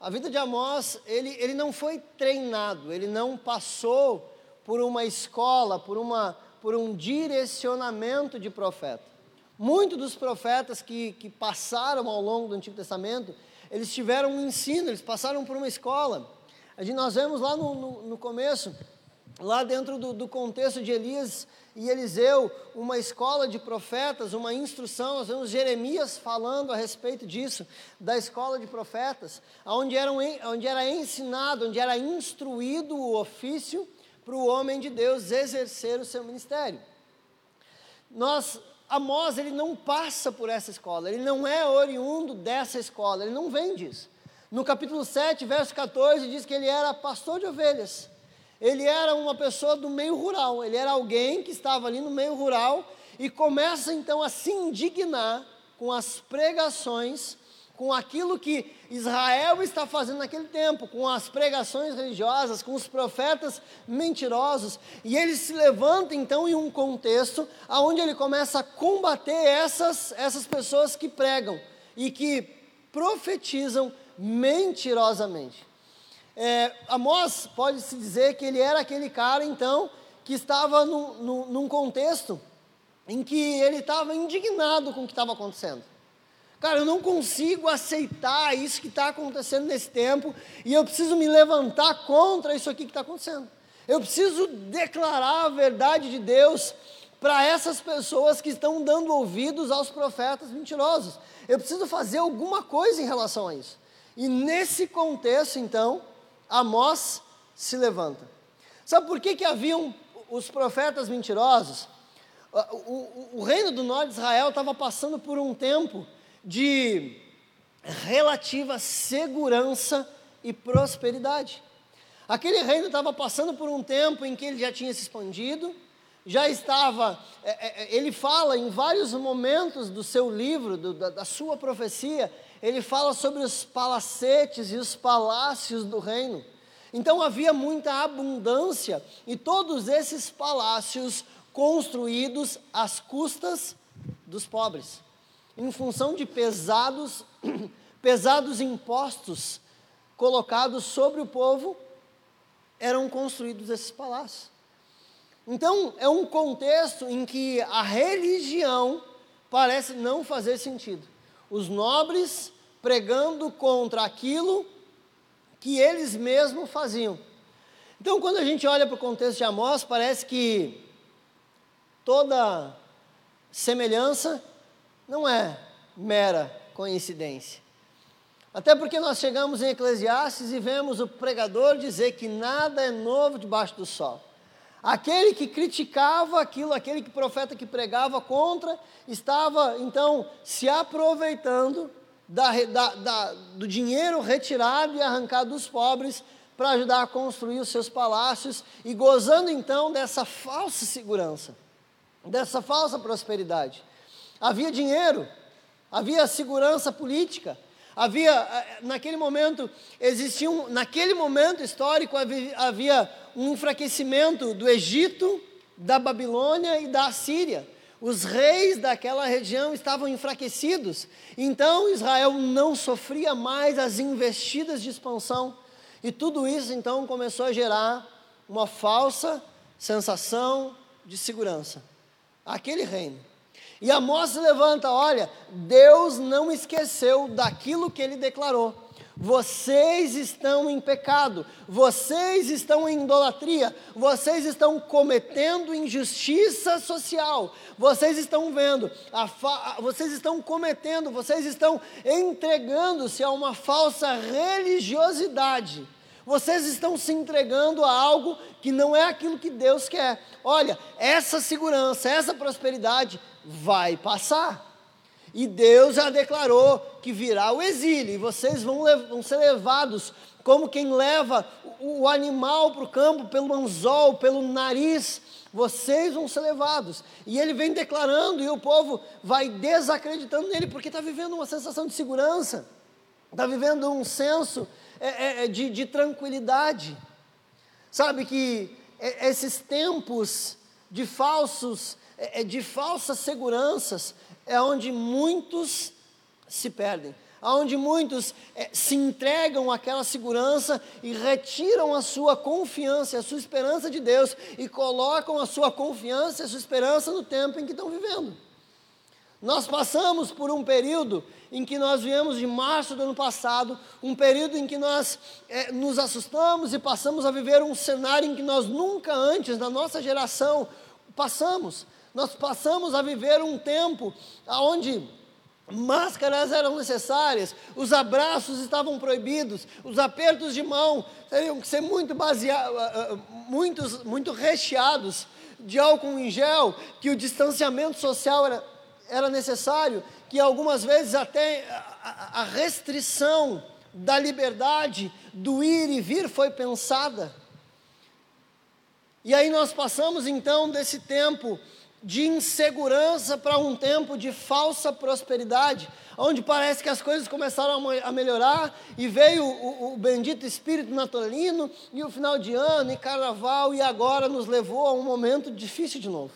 a vida de Amós, ele, ele não foi treinado, ele não passou por uma escola, por, uma, por um direcionamento de profeta. Muitos dos profetas que, que passaram ao longo do Antigo Testamento, eles tiveram um ensino, eles passaram por uma escola. A gente, nós vemos lá no, no, no começo lá dentro do, do, contexto de Elias e Eliseu, uma escola de profetas, uma instrução, nós vemos Jeremias falando a respeito disso, da escola de profetas, onde, eram, onde era ensinado, onde era instruído o ofício para o homem de Deus exercer o seu ministério. Nós, Amós, ele não passa por essa escola, ele não é oriundo dessa escola, ele não vem disso. No capítulo 7, verso 14, diz que ele era pastor de ovelhas. Ele era uma pessoa do meio rural, ele era alguém que estava ali no meio rural e começa então a se indignar com as pregações, com aquilo que Israel está fazendo naquele tempo, com as pregações religiosas, com os profetas mentirosos, e ele se levanta então em um contexto aonde ele começa a combater essas essas pessoas que pregam e que profetizam mentirosamente. É, Amós pode-se dizer que ele era aquele cara, então, que estava no, no, num contexto em que ele estava indignado com o que estava acontecendo. Cara, eu não consigo aceitar isso que está acontecendo nesse tempo e eu preciso me levantar contra isso aqui que está acontecendo. Eu preciso declarar a verdade de Deus para essas pessoas que estão dando ouvidos aos profetas mentirosos. Eu preciso fazer alguma coisa em relação a isso. E nesse contexto, então, Amós se levanta. Sabe por que, que haviam os profetas mentirosos? O, o, o reino do norte de Israel estava passando por um tempo de relativa segurança e prosperidade. Aquele reino estava passando por um tempo em que ele já tinha se expandido, já estava. É, é, é ele fala em vários momentos do seu livro, do, da, da sua profecia, ele fala sobre os palacetes e os palácios do reino. Então havia muita abundância e todos esses palácios construídos às custas dos pobres, em função de pesados, pesados impostos colocados sobre o povo, eram construídos esses palácios. Então é um contexto em que a religião parece não fazer sentido os nobres pregando contra aquilo que eles mesmos faziam. Então, quando a gente olha para o contexto de Amós, parece que toda semelhança não é mera coincidência. Até porque nós chegamos em Eclesiastes e vemos o pregador dizer que nada é novo debaixo do sol. Aquele que criticava aquilo, aquele que profeta que pregava contra, estava então se aproveitando da, da, da, do dinheiro retirado e arrancado dos pobres para ajudar a construir os seus palácios e gozando então dessa falsa segurança, dessa falsa prosperidade. Havia dinheiro, havia segurança política, havia eh, naquele momento existia um, naquele momento histórico havia, havia um enfraquecimento do Egito, da Babilônia e da Síria. Os reis daquela região estavam enfraquecidos, então Israel não sofria mais as investidas de expansão. E tudo isso então começou a gerar uma falsa sensação de segurança. Aquele reino. E Amós se levanta, olha, Deus não esqueceu daquilo que ele declarou. Vocês estão em pecado, vocês estão em idolatria, vocês estão cometendo injustiça social, vocês estão vendo, vocês estão cometendo, vocês estão entregando-se a uma falsa religiosidade, vocês estão se entregando a algo que não é aquilo que Deus quer. Olha, essa segurança, essa prosperidade vai passar. E Deus já declarou que virá o exílio, e vocês vão, vão ser levados como quem leva o, o animal para o campo pelo anzol, pelo nariz. Vocês vão ser levados. E ele vem declarando, e o povo vai desacreditando nele, porque está vivendo uma sensação de segurança, está vivendo um senso é, é, é, de, de tranquilidade. Sabe que é, esses tempos de falsos, de falsas seguranças, é onde muitos se perdem, onde muitos é, se entregam àquela segurança e retiram a sua confiança, a sua esperança de Deus e colocam a sua confiança a sua esperança no tempo em que estão vivendo. Nós passamos por um período em que nós viemos de março do ano passado, um período em que nós é, nos assustamos e passamos a viver um cenário em que nós nunca antes, na nossa geração, passamos. Nós passamos a viver um tempo onde máscaras eram necessárias, os abraços estavam proibidos, os apertos de mão teriam que ser muito baseados, ah, ah, muitos, muito recheados de álcool em gel, que o distanciamento social era, era necessário, que algumas vezes até a, a restrição da liberdade do ir e vir foi pensada. E aí nós passamos então desse tempo de insegurança para um tempo de falsa prosperidade, onde parece que as coisas começaram a melhorar e veio o, o, bendito espírito natalino e o final de ano e carnaval e agora nos levou a um momento difícil de novo.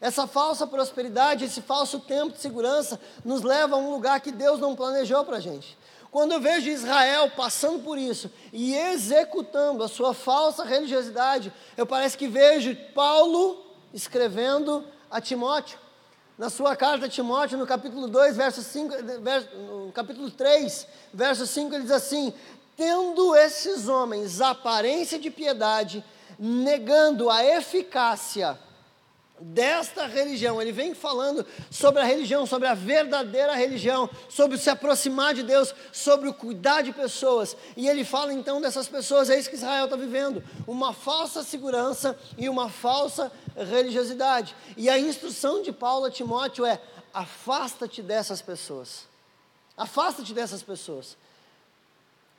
Essa falsa prosperidade, esse falso tempo de segurança nos leva a um lugar que Deus não planejou para a gente. Quando eu vejo Israel passando por isso e executando a sua falsa religiosidade, eu parece que vejo Paulo escrevendo a Timóteo. Na sua carta a Timóteo, no capítulo 2, verso 5, verso, no capítulo 3, verso 5, ele diz assim: Tendo esses homens aparência de piedade, negando a eficácia desta religião. Ele vem falando sobre a religião, sobre a verdadeira religião, sobre se aproximar de Deus, sobre o cuidar de pessoas. E ele fala então dessas pessoas, é isso que Israel está vivendo: uma falsa segurança e uma falsa religiosidade. E a instrução de Paulo a Timóteo é: afasta-te dessas pessoas. Afasta-te dessas pessoas.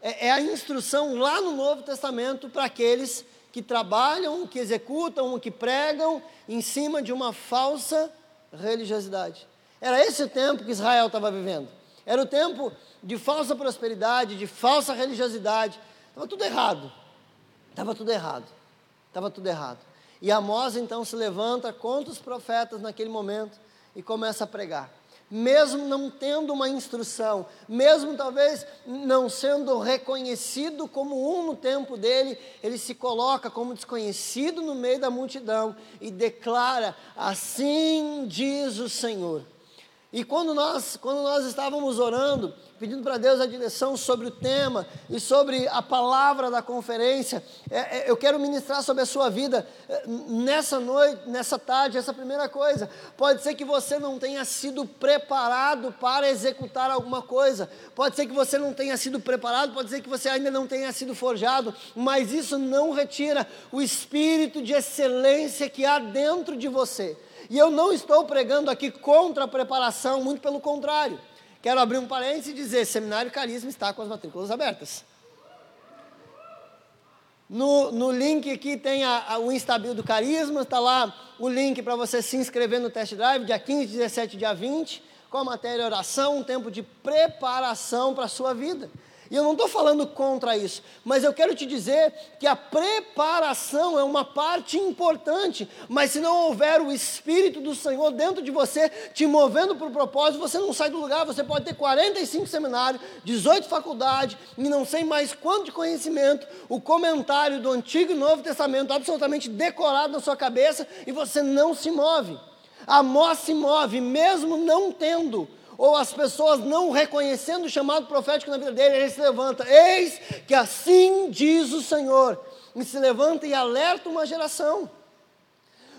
É, é a instrução lá no Novo Testamento para aqueles que trabalham, que executam, que pregam em cima de uma falsa religiosidade. Era esse o tempo que Israel estava vivendo. Era o tempo de falsa prosperidade, de falsa religiosidade. Estava tudo errado. Estava tudo errado. Estava tudo errado. E Amós então se levanta contra os profetas naquele momento e começa a pregar mesmo não tendo uma instrução, mesmo talvez não sendo reconhecido como um no tempo dele, ele se coloca como desconhecido no meio da multidão e declara: Assim diz o Senhor. E quando nós, quando nós estávamos orando, pedindo para Deus a direção sobre o tema e sobre a palavra da conferência. É, é, eu quero ministrar sobre a sua vida é, nessa noite, nessa tarde, essa primeira coisa. Pode ser que você não tenha sido preparado para executar alguma coisa, pode ser que você não tenha sido preparado, pode ser que você ainda não tenha sido forjado, mas isso não retira o espírito de excelência que há dentro de você. E eu não estou pregando aqui contra a preparação, muito pelo contrário. Quero abrir um parênteses e dizer: Seminário Carisma está com as matrículas abertas. No, no link aqui tem a, a, o Instabil do Carisma, está lá o link para você se inscrever no test drive, dia 15, 17, dia 20, com a matéria oração, um tempo de preparação para a sua vida. E eu não estou falando contra isso, mas eu quero te dizer que a preparação é uma parte importante, mas se não houver o Espírito do Senhor dentro de você, te movendo para o propósito, você não sai do lugar, você pode ter 45 seminários, 18 faculdades, e não sei mais quanto de conhecimento, o comentário do Antigo e Novo Testamento absolutamente decorado na sua cabeça, e você não se move. Amós se move, mesmo não tendo ou as pessoas não reconhecendo o chamado profético na vida dele, ele se levanta, eis que assim diz o Senhor, e se levanta e alerta uma geração.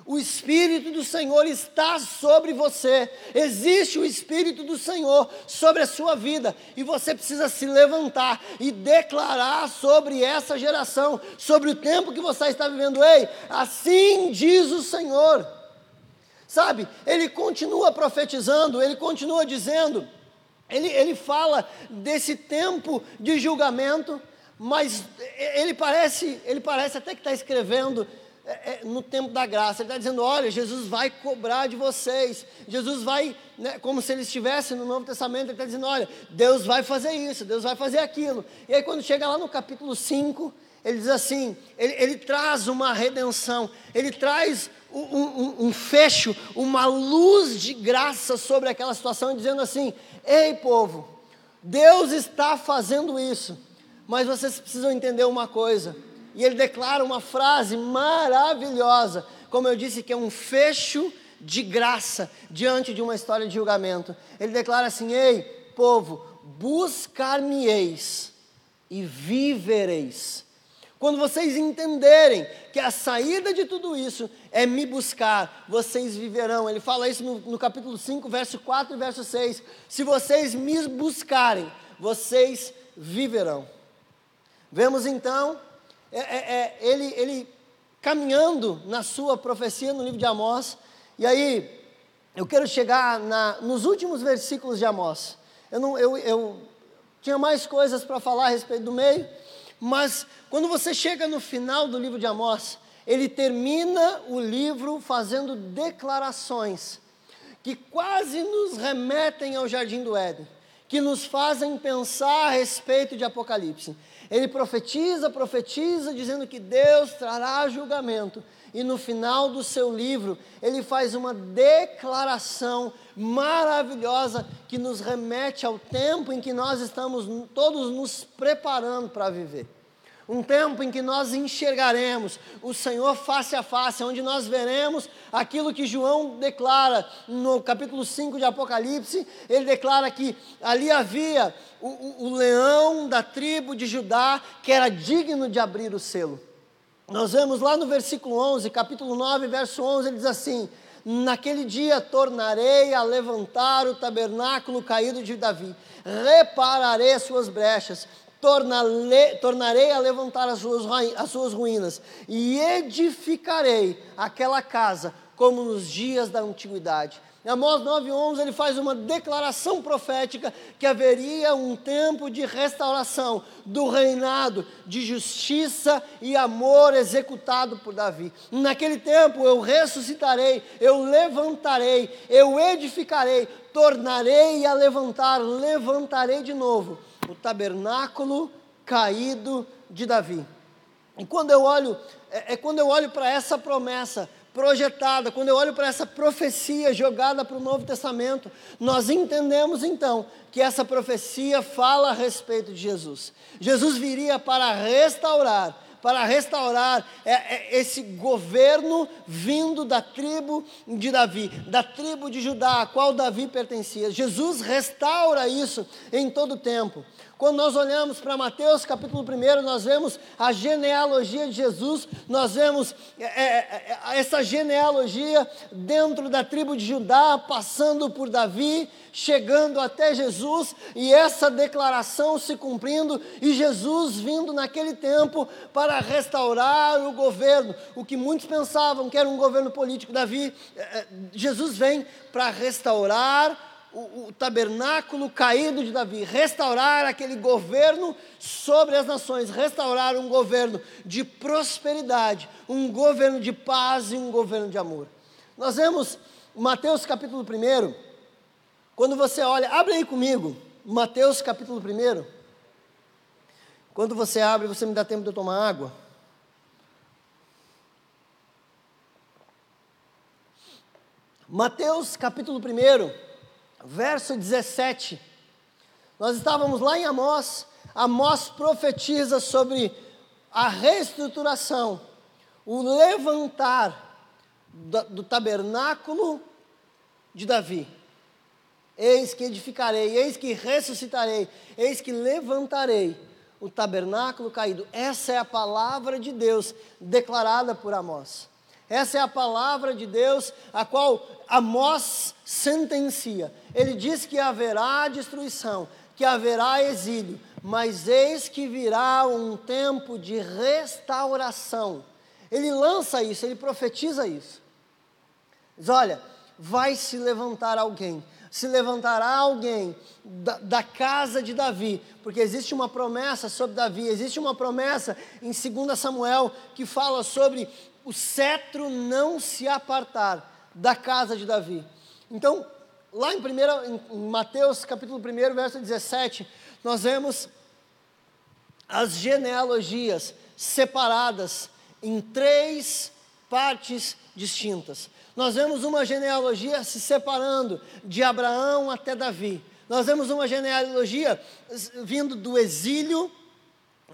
O Espírito do Senhor está sobre você. Existe o Espírito do Senhor sobre a sua vida. E você precisa se levantar e declarar sobre essa geração, sobre o tempo que você está vivendo. Ei, assim diz o Senhor. Sabe, ele continua profetizando, ele continua dizendo, ele, ele fala desse tempo de julgamento, mas ele parece, ele parece até que está escrevendo é, é, no tempo da graça, ele está dizendo: olha, Jesus vai cobrar de vocês, Jesus vai, né, como se ele estivesse no Novo Testamento, ele está dizendo: olha, Deus vai fazer isso, Deus vai fazer aquilo. E aí, quando chega lá no capítulo 5, ele diz assim: ele, ele traz uma redenção, ele traz um, um, um, fecho, uma luz de graça sobre aquela situação, dizendo assim: Ei, povo, Deus está fazendo isso, mas vocês precisam entender uma coisa. E ele declara uma frase maravilhosa, como eu disse, que é um fecho de graça diante de uma história de julgamento. Ele declara assim: Ei, povo, buscar-me-eis e vivereis. Quando vocês entenderem que a saída de tudo isso é me buscar, vocês viverão. Ele fala isso no, no, capítulo 5, verso 4 e verso 6. Se vocês me buscarem, vocês viverão. Vemos então é, é, é, ele, ele caminhando na sua profecia no livro de Amós. E aí, eu quero chegar na, nos últimos versículos de Amós. Eu, não, eu, eu tinha mais coisas para falar a respeito do meio, mas quando você chega no final do livro de Amós, ele termina o livro fazendo declarações que quase nos remetem ao jardim do Éden, que nos fazem pensar a respeito de Apocalipse. Ele profetiza, profetiza, dizendo que Deus trará julgamento. E no final do seu livro, ele faz uma declaração maravilhosa que nos remete ao tempo em que nós estamos todos nos preparando para viver um tempo em que nós enxergaremos o Senhor face a face, onde nós veremos aquilo que João declara no capítulo 5 de Apocalipse. Ele declara que ali havia o, o, o leão da tribo de Judá que era digno de abrir o selo. Nós vemos lá no versículo 11, capítulo 9, verso 11, ele diz assim: Naquele dia tornarei a levantar o tabernáculo caído de Davi, repararei as suas brechas, tornarei a levantar as suas, as suas ruínas e edificarei aquela casa como nos dias da antiguidade. Em Amós 9,11 ele faz uma declaração profética que haveria um tempo de restauração do reinado de justiça e amor executado por Davi. Naquele tempo eu ressuscitarei, eu levantarei, eu edificarei, tornarei a levantar, levantarei de novo o tabernáculo caído de Davi. E quando eu olho, é, é quando eu olho para essa promessa projetada, quando eu olho para essa profecia jogada para o Novo Testamento, nós entendemos então que essa profecia fala a respeito de Jesus. Jesus viria para restaurar para restaurar é, é, esse governo vindo da tribo de Davi, da tribo de Judá, a qual Davi pertencia. Jesus restaura isso em todo o tempo. Quando nós olhamos para Mateus capítulo 1, nós vemos a genealogia de Jesus, nós vemos é, é, é, essa genealogia dentro da tribo de Judá, passando por Davi, chegando até Jesus, e essa declaração se cumprindo, e Jesus vindo naquele tempo para restaurar o governo, o que muitos pensavam que era um governo político. Davi, é, é, Jesus vem para restaurar o, o, tabernáculo caído de Davi, restaurar aquele governo sobre as nações, restaurar um governo de prosperidade, um governo de paz e um governo de amor. Nós vemos Mateus capítulo 1, quando você olha, abre aí comigo, Mateus capítulo 1. Quando você abre, você me dá tempo de eu tomar água. Mateus capítulo 1 verso 17. Nós estávamos lá em Amós, Amós profetiza sobre a reestruturação, o levantar do, do tabernáculo de Davi. Eis que edificarei, eis que ressuscitarei, eis que levantarei o tabernáculo caído. Essa é a palavra de Deus declarada por Amós. Essa é a palavra de Deus, a qual Amós sentencia. Ele diz que haverá destruição, que haverá exílio, mas eis que virá um tempo de restauração. Ele lança isso, ele profetiza isso. Diz: olha, vai se levantar alguém, se levantará alguém da, da, casa de Davi, porque existe uma promessa sobre Davi, existe uma promessa em 2 Samuel que fala sobre o cetro não se apartar da casa de Davi. Então, lá em, primeira, em Mateus capítulo 1, verso 17, nós vemos as genealogias separadas em três partes distintas. Nós vemos uma genealogia se separando de Abraão até Davi. Nós vemos uma genealogia vindo do exílio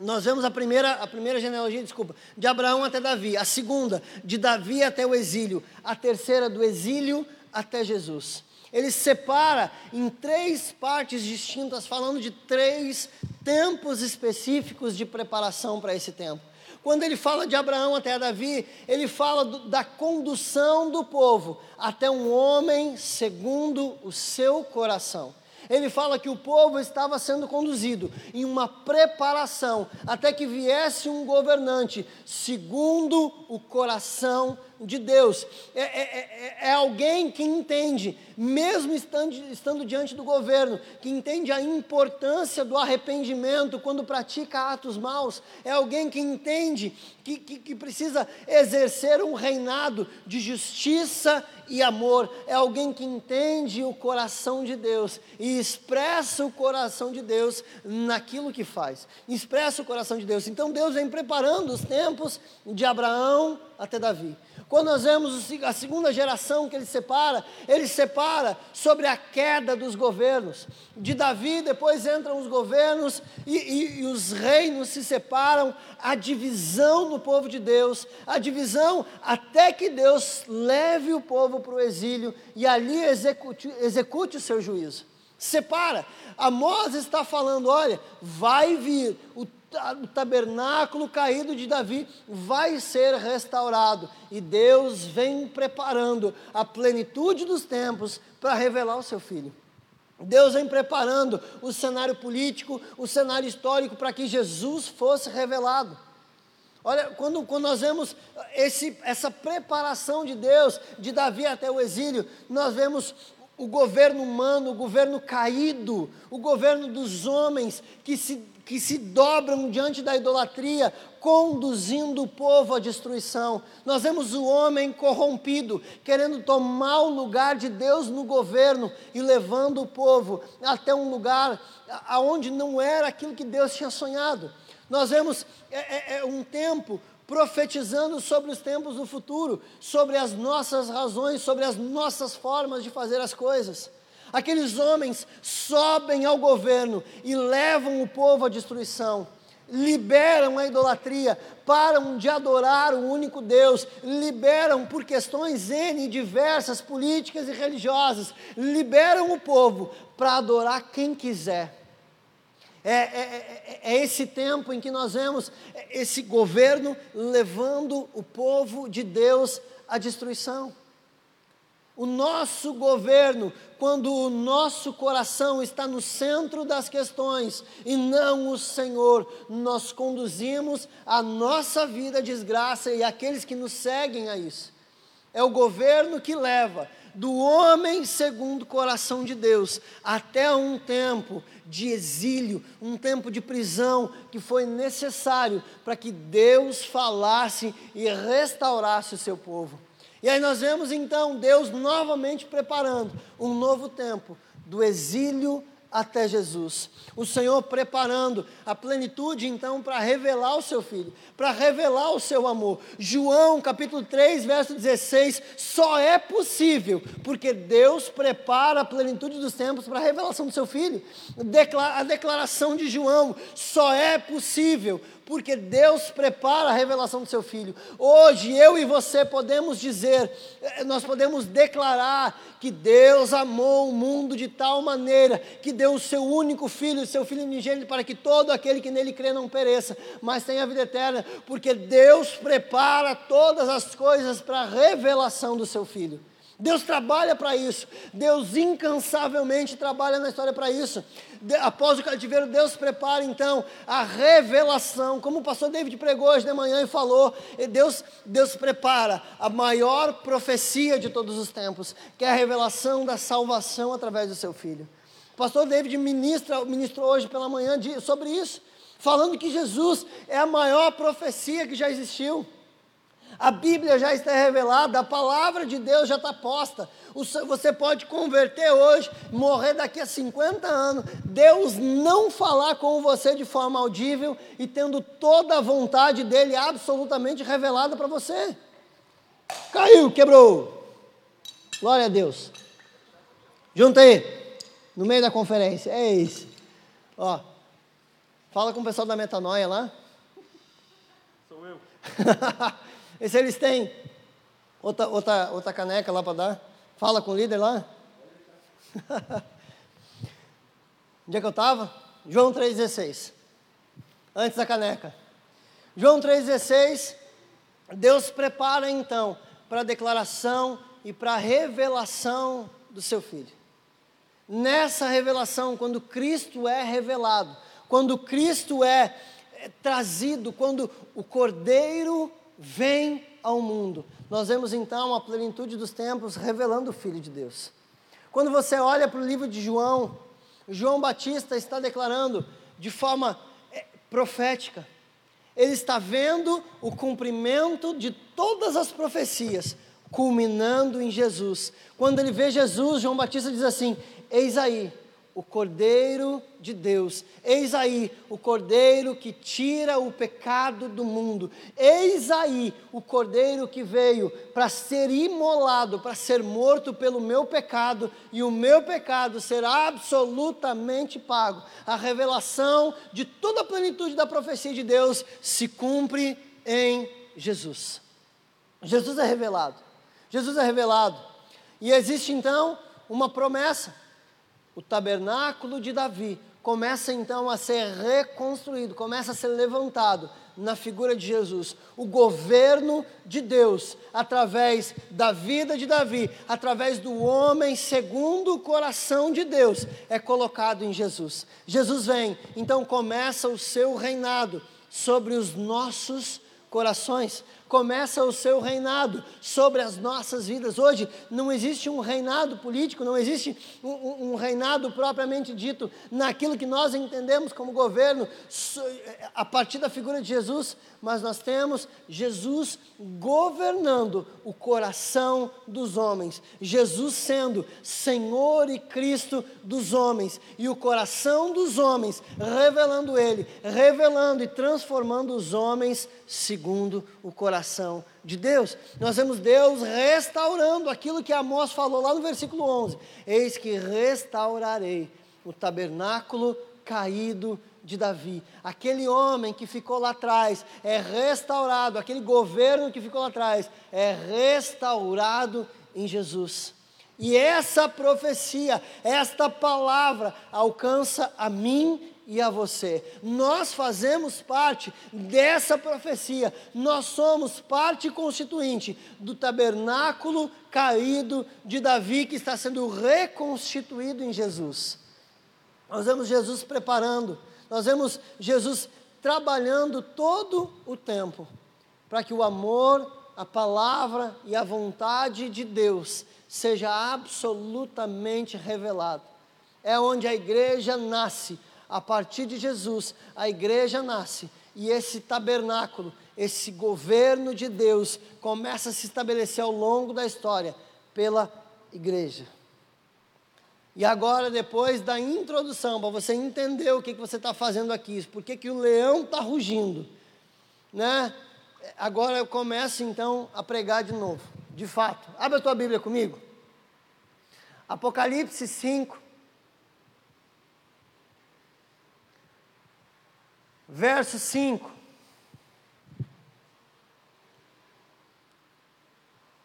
nós vemos a primeira, a primeira genealogia, desculpa, de Abraão até Davi, a segunda, de Davi até o exílio, a terceira, do exílio até Jesus. Ele separa em três partes distintas, falando de três tempos específicos de preparação para esse tempo. Quando ele fala de Abraão até Davi, ele fala do, da condução do povo até um homem segundo o seu coração. Ele fala que o povo estava sendo conduzido em uma preparação até que viesse um governante segundo o coração de Deus. É, é, é, é, alguém que entende, mesmo estando, estando diante do governo, que entende a importância do arrependimento quando pratica atos maus. É alguém que entende que, que, que precisa exercer um reinado de justiça e amor. É alguém que entende o coração de Deus e expressa o coração de Deus naquilo que faz. Expressa o coração de Deus. Então Deus vem preparando os tempos de Abraão até Davi. Quando nós vemos a segunda geração que ele separa, ele separa sobre a queda dos governos. De Davi, depois entram os governos e, e, e os reinos se separam, a divisão do povo de Deus, a divisão até que Deus leve o povo para o exílio e ali execute, execute o seu juízo. Separa. Amós está falando: olha, vai vir o o tabernáculo caído de Davi vai ser restaurado e Deus vem preparando a plenitude dos tempos para revelar o seu filho. Deus vem preparando o cenário político, o cenário histórico para que Jesus fosse revelado. Olha, quando, quando nós vemos esse, essa preparação de Deus, de Davi até o exílio, nós vemos o governo humano, o governo caído, o governo dos homens que se que se dobram diante da idolatria, conduzindo o povo à destruição. Nós vemos o homem corrompido, querendo tomar o lugar de Deus no governo e levando o povo até um lugar aonde não era aquilo que Deus tinha sonhado. Nós vemos é, é, é um tempo profetizando sobre os tempos do futuro, sobre as nossas razões, sobre as nossas formas de fazer as coisas. Aqueles homens sobem ao governo e levam o povo à destruição. Liberam a idolatria, param de adorar o único Deus, liberam por questões N diversas, políticas e religiosas, liberam o povo para adorar quem quiser. É, é, é, é, esse tempo em que nós vemos esse governo levando o povo de Deus à destruição. O nosso governo, quando o nosso coração está no centro das questões e não o Senhor, nós conduzimos a nossa vida à desgraça e aqueles que nos seguem a isso. É o governo que leva do homem segundo o coração de Deus até um tempo de exílio, um tempo de prisão que foi necessário para que Deus falasse e restaurasse o seu povo. E aí nós vemos então Deus novamente preparando um novo tempo, do exílio até Jesus. O Senhor preparando a plenitude então para revelar o seu filho, para revelar o seu amor. João capítulo 3, verso 16, só é possível porque Deus prepara a plenitude dos tempos para a revelação do seu filho. A declaração de João só é possível porque Deus prepara a revelação do seu filho. Hoje eu e você podemos dizer, eh, nós podemos declarar que Deus amou o mundo de tal maneira que deu o seu único filho, o seu filho unigênito, para que todo aquele que nele crê não pereça, mas tenha vida eterna, porque Deus prepara todas as coisas para a revelação do seu filho. Deus trabalha para isso. Deus incansavelmente trabalha na história para isso. De, após o cativeiro, Deus prepara então a revelação. Como o pastor David pregou hoje de manhã e falou, Deus, Deus prepara a maior profecia de todos os tempos, que é a revelação da salvação através do seu filho. O pastor David ministra, ministrou hoje pela manhã sobre isso, falando que Jesus é a maior profecia que já existiu. A Bíblia já está revelada, a palavra de Deus já está posta. Você pode converter hoje, morrer daqui a 50 anos, Deus não falar com você de forma audível e tendo toda a vontade dele absolutamente revelada para você. Caiu, quebrou. Glória a Deus. Junta aí, no meio da conferência. É isso. Ó. Fala com o pessoal da metanoia lá. Sou eu. e se eles têm outra, outra, outra caneca lá para dar? Fala com o líder lá. Onde é que eu estava? João 3,16. Antes da caneca. João 3,16. Deus prepara então para a declaração e para a revelação do seu filho. Nessa revelação, quando Cristo é revelado, quando Cristo é, é trazido, quando o Cordeiro vem ao mundo, nós vemos então a plenitude dos tempos revelando o Filho de Deus. Quando você olha para o livro de João, João Batista está declarando de forma é, profética. Ele está vendo o cumprimento de todas as profecias, culminando em Jesus. Quando ele vê Jesus, João Batista diz assim: Eis aí o Cordeiro de Deus. Eis aí o Cordeiro que tira o pecado do mundo. Eis aí o Cordeiro que veio para ser imolado, para ser morto pelo meu pecado, e o meu pecado será absolutamente pago. A revelação de toda a plenitude da profecia de Deus se cumpre em Jesus. Jesus é revelado. Jesus é revelado. E existe então uma promessa o tabernáculo de Davi começa então a ser reconstruído, começa a ser levantado na figura de Jesus. O governo de Deus, através da vida de Davi, através do homem segundo o coração de Deus, é colocado em Jesus. Jesus vem, então começa o seu reinado sobre os nossos corações começa o seu reinado sobre as nossas vidas. Hoje não existe um reinado político, não existe um, um, reinado propriamente dito naquilo que nós entendemos como governo a partir da figura de Jesus, mas nós temos Jesus governando o coração dos homens, Jesus sendo Senhor e Cristo dos homens, e o coração dos homens revelando Ele, revelando e transformando os homens segundo o coração de Deus. Nós vemos Deus restaurando aquilo que Amós falou lá no versículo 11: Eis que restaurarei o tabernáculo caído de Davi. Aquele homem que ficou lá atrás é restaurado, aquele governo que ficou lá atrás é restaurado em Jesus. E essa profecia, esta palavra alcança a mim e a você. Nós fazemos parte dessa profecia. Nós somos parte constituinte do tabernáculo caído de Davi que está sendo reconstituído em Jesus. Nós vemos Jesus preparando, nós vemos Jesus trabalhando todo o tempo para que o amor, a palavra e a vontade de Deus seja absolutamente revelado. É onde a igreja nasce a partir de Jesus, a igreja nasce e esse tabernáculo, esse governo de Deus começa a se estabelecer ao longo da história pela igreja. E agora, depois da introdução, para você entender o que, que você está fazendo aqui, por que, que o leão está rugindo, né? Agora eu começo então a pregar de novo, de fato. Abre a tua Bíblia comigo. Apocalipse 5, verso 5.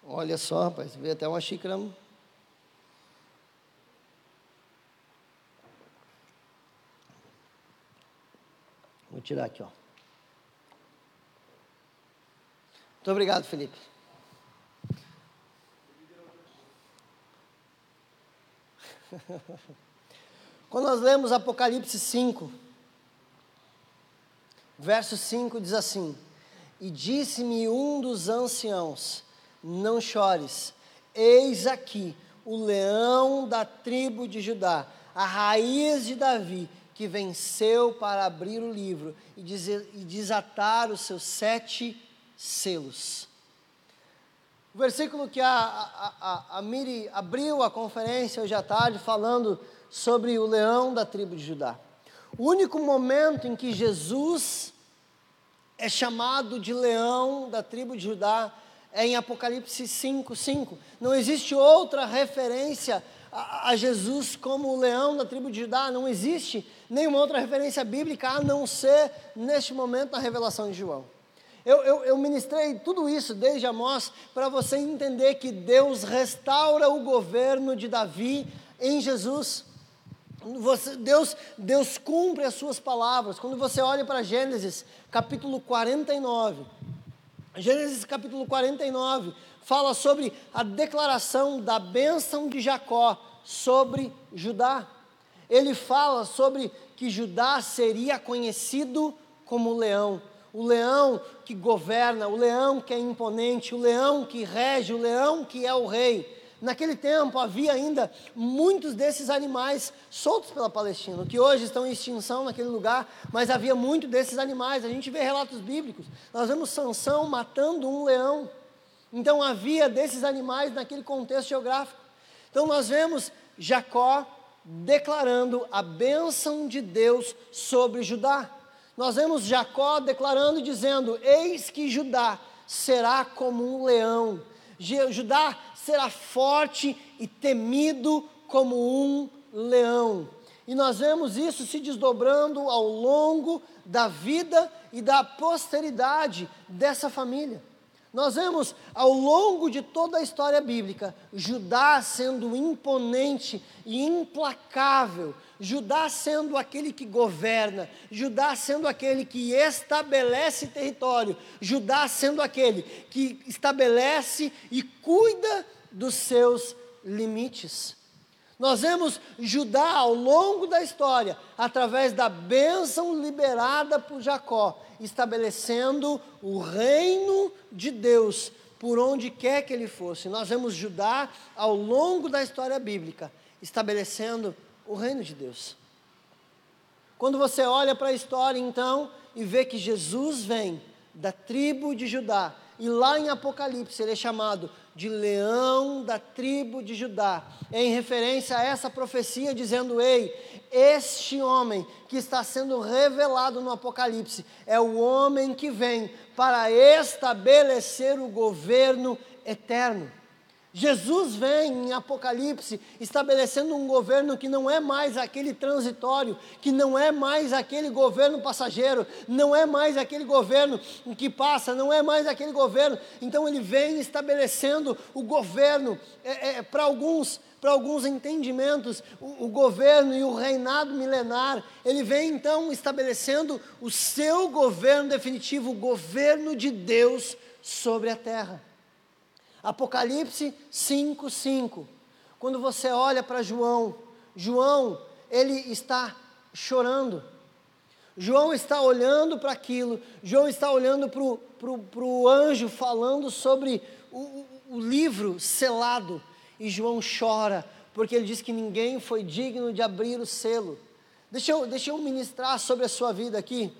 Olha só, rapaz, veio até uma xícara. Vou tirar aqui, ó. Muito obrigado, Felipe. Quando nós lemos Apocalipse 5, Verso 5 diz assim: E disse-me um dos anciãos: Não chores, eis aqui o leão da tribo de Judá, a raiz de Davi, que venceu para abrir o livro e, dizer, e desatar os seus sete selos. O versículo que a, a, a, a Miri abriu a conferência hoje à tarde, falando sobre o leão da tribo de Judá. O único momento em que Jesus é chamado de leão da tribo de Judá é em Apocalipse 5, 5. Não existe outra referência a, a Jesus como o leão da tribo de Judá, não existe nenhuma outra referência bíblica a não ser neste momento na revelação de João. Eu, eu, eu ministrei tudo isso desde Amós para você entender que Deus restaura o governo de Davi em Jesus. Você, Deus, Deus cumpre as suas palavras. Quando você olha para Gênesis, capítulo 49, Gênesis capítulo 49 fala sobre a declaração da bênção de Jacó sobre Judá. Ele fala sobre que Judá seria conhecido como leão. O leão que governa, o leão que é imponente, o leão que rege, o leão que é o rei. Naquele tempo havia ainda muitos desses animais soltos pela Palestina, que hoje estão em extinção naquele lugar, mas havia muito desses animais. A gente vê relatos bíblicos. Nós vemos Sansão matando um leão. Então havia desses animais naquele contexto geográfico. Então nós vemos Jacó declarando a bênção de Deus sobre Judá. Nós vemos Jacó declarando e dizendo: Eis que Judá será como um leão Judá será forte e temido como um leão. E nós vemos isso se desdobrando ao longo da vida e da posteridade dessa família. Nós vemos ao longo de toda a história bíblica Judá sendo imponente e implacável, Judá sendo aquele que governa, Judá sendo aquele que estabelece território, Judá sendo aquele que estabelece e cuida dos seus limites. Nós vemos Judá ao longo da história, através da bênção liberada por Jacó, estabelecendo o reino de Deus por onde quer que ele fosse. Nós vemos Judá ao longo da história bíblica, estabelecendo o reino de Deus. Quando você olha para a história, então, e vê que Jesus vem da tribo de Judá, e lá em Apocalipse ele é chamado de leão da tribo de Judá, em referência a essa profecia, dizendo: Ei, este homem que está sendo revelado no Apocalipse é o homem que vem para estabelecer o governo eterno. Jesus vem em Apocalipse estabelecendo um governo que não é mais aquele transitório, que não é mais aquele governo passageiro, não é mais aquele governo que passa, não é mais aquele governo. Então ele vem estabelecendo o governo é, é, para alguns para alguns entendimentos, o, o, governo e o reinado milenar, ele vem então estabelecendo o seu governo definitivo, o governo de Deus sobre a terra. Apocalipse 5, 5. Quando você olha para João, João, ele está chorando. João está olhando para aquilo, João está olhando para o anjo falando sobre o, o, livro selado. E João chora, porque ele diz que ninguém foi digno de abrir o selo. Deixa eu, deixa eu ministrar sobre a sua vida aqui.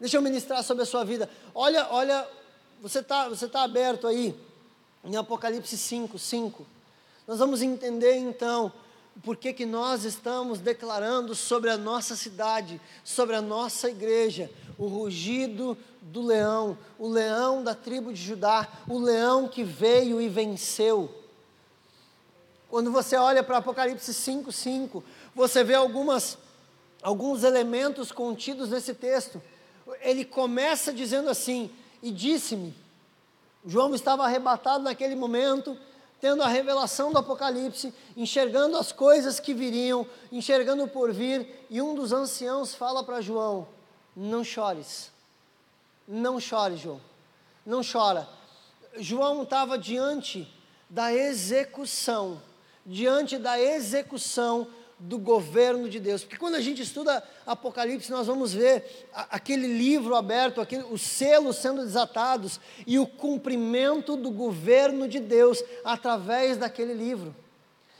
Deixa eu ministrar sobre a sua vida. Olha, olha você está você tá aberto aí em Apocalipse 5, 5. Nós vamos entender então por que, que nós estamos declarando sobre a nossa cidade, sobre a nossa igreja, o rugido do leão, o leão da tribo de Judá, o leão que veio e venceu. Quando você olha para Apocalipse 5, 5, você vê algumas, alguns elementos contidos nesse texto. Ele começa dizendo assim: e disse-me. João estava arrebatado naquele momento, tendo a revelação do Apocalipse, enxergando as coisas que viriam, enxergando por vir, e um dos anciãos fala para João: Não chores, não chore, João, não chora. João estava diante da execução, diante da execução do governo de Deus. Porque quando a gente estuda Apocalipse, nós vamos ver aquele livro aberto, aquele, os selos sendo desatados e o cumprimento do governo de Deus através daquele livro.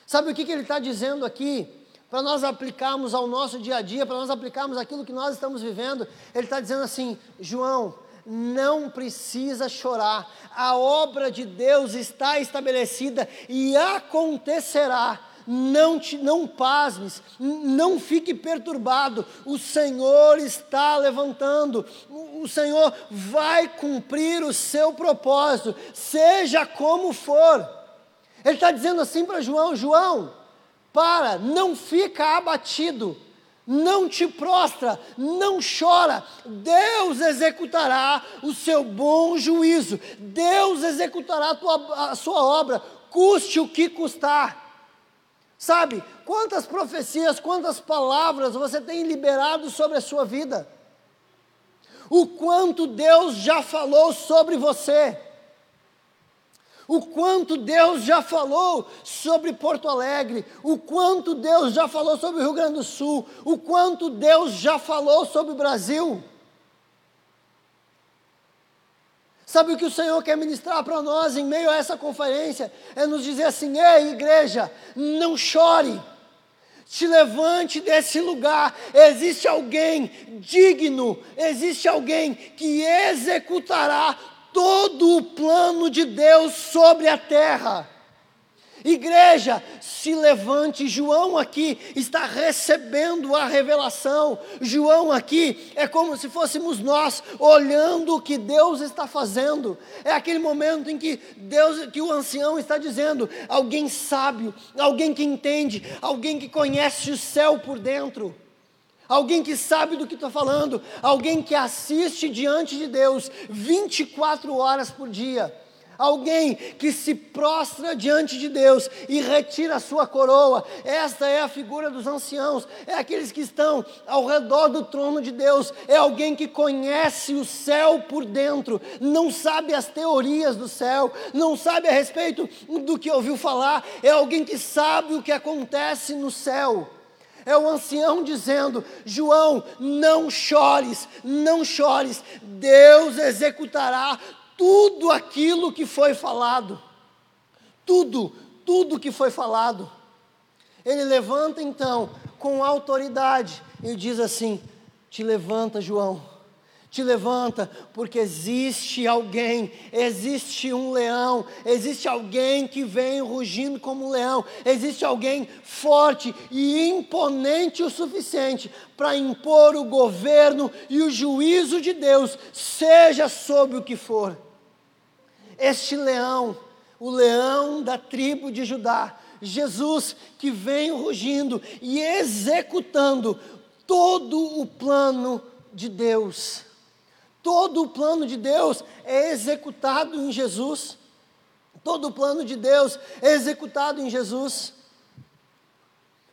Sabe o que, que ele está dizendo aqui? Para nós aplicarmos ao nosso dia a dia, para nós aplicarmos aquilo que nós estamos vivendo, ele está dizendo assim: João, não precisa chorar, a obra de Deus está estabelecida e acontecerá não te não pasmes, não fique perturbado. O Senhor está levantando. O Senhor vai cumprir o seu propósito, seja como for. Ele está dizendo assim para João: João, para, não fica abatido, não te prostra, não chora. Deus executará o seu bom juízo. Deus executará a, tua, a sua obra, custe o que custar. Sabe, quantas profecias, quantas palavras você tem liberado sobre a sua vida? O quanto Deus já falou sobre você? o quanto Deus já falou sobre Porto Alegre, o quanto Deus já falou sobre o Rio Grande do Sul, o quanto Deus já falou sobre o Brasil. Sabe o que o Senhor quer ministrar para nós em meio a essa conferência? É nos dizer assim: ei, igreja, não chore, te levante desse lugar. Existe alguém digno, existe alguém que executará todo o plano de Deus sobre a terra. Igreja, se levante. João aqui está recebendo a revelação. João aqui é como se fôssemos nós olhando o que Deus está fazendo. É aquele momento em que Deus, que o ancião está dizendo, alguém sábio, alguém que entende, alguém que conhece o céu por dentro alguém que sabe do que estou falando, alguém que assiste diante de Deus 24 horas por dia, alguém que se prostra diante de Deus e retira a sua coroa. Esta é a figura dos anciãos, é aqueles que estão ao redor do trono de Deus, é alguém que conhece o céu por dentro, não sabe as teorias do céu, não sabe a respeito do que ouviu falar, é alguém que sabe o que acontece no céu. É o ancião dizendo: João, não chores, não chores, Deus executará tudo aquilo que foi falado. Tudo, tudo que foi falado. Ele levanta então com autoridade e diz assim: Te levanta, João te levanta, porque existe alguém, existe um leão, existe alguém que vem rugindo como um leão, existe alguém forte e imponente o suficiente para impor o governo e o juízo de Deus, seja sobre o que for. Este leão, o leão da tribo de Judá, Jesus que vem rugindo e executando todo o plano de Deus. Todo o plano de Deus é executado em Jesus. Todo o plano de Deus é executado em Jesus.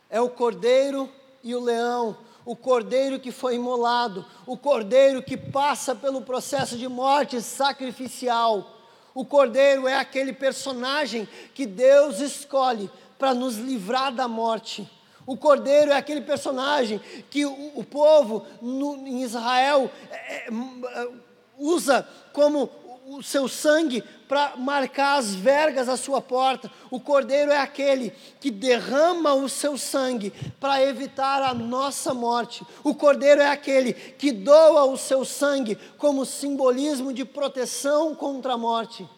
É o cordeiro e o leão, o cordeiro que foi imolado, o cordeiro que passa pelo processo de morte sacrificial. O cordeiro é aquele personagem que Deus escolhe para nos livrar da morte. O cordeiro é aquele personagem que o, o povo no, em Israel é, é, usa como o seu sangue para marcar as vergas à sua porta. O cordeiro é aquele que derrama o seu sangue para evitar a nossa morte. O cordeiro é aquele que doa o seu sangue como simbolismo de proteção contra a morte.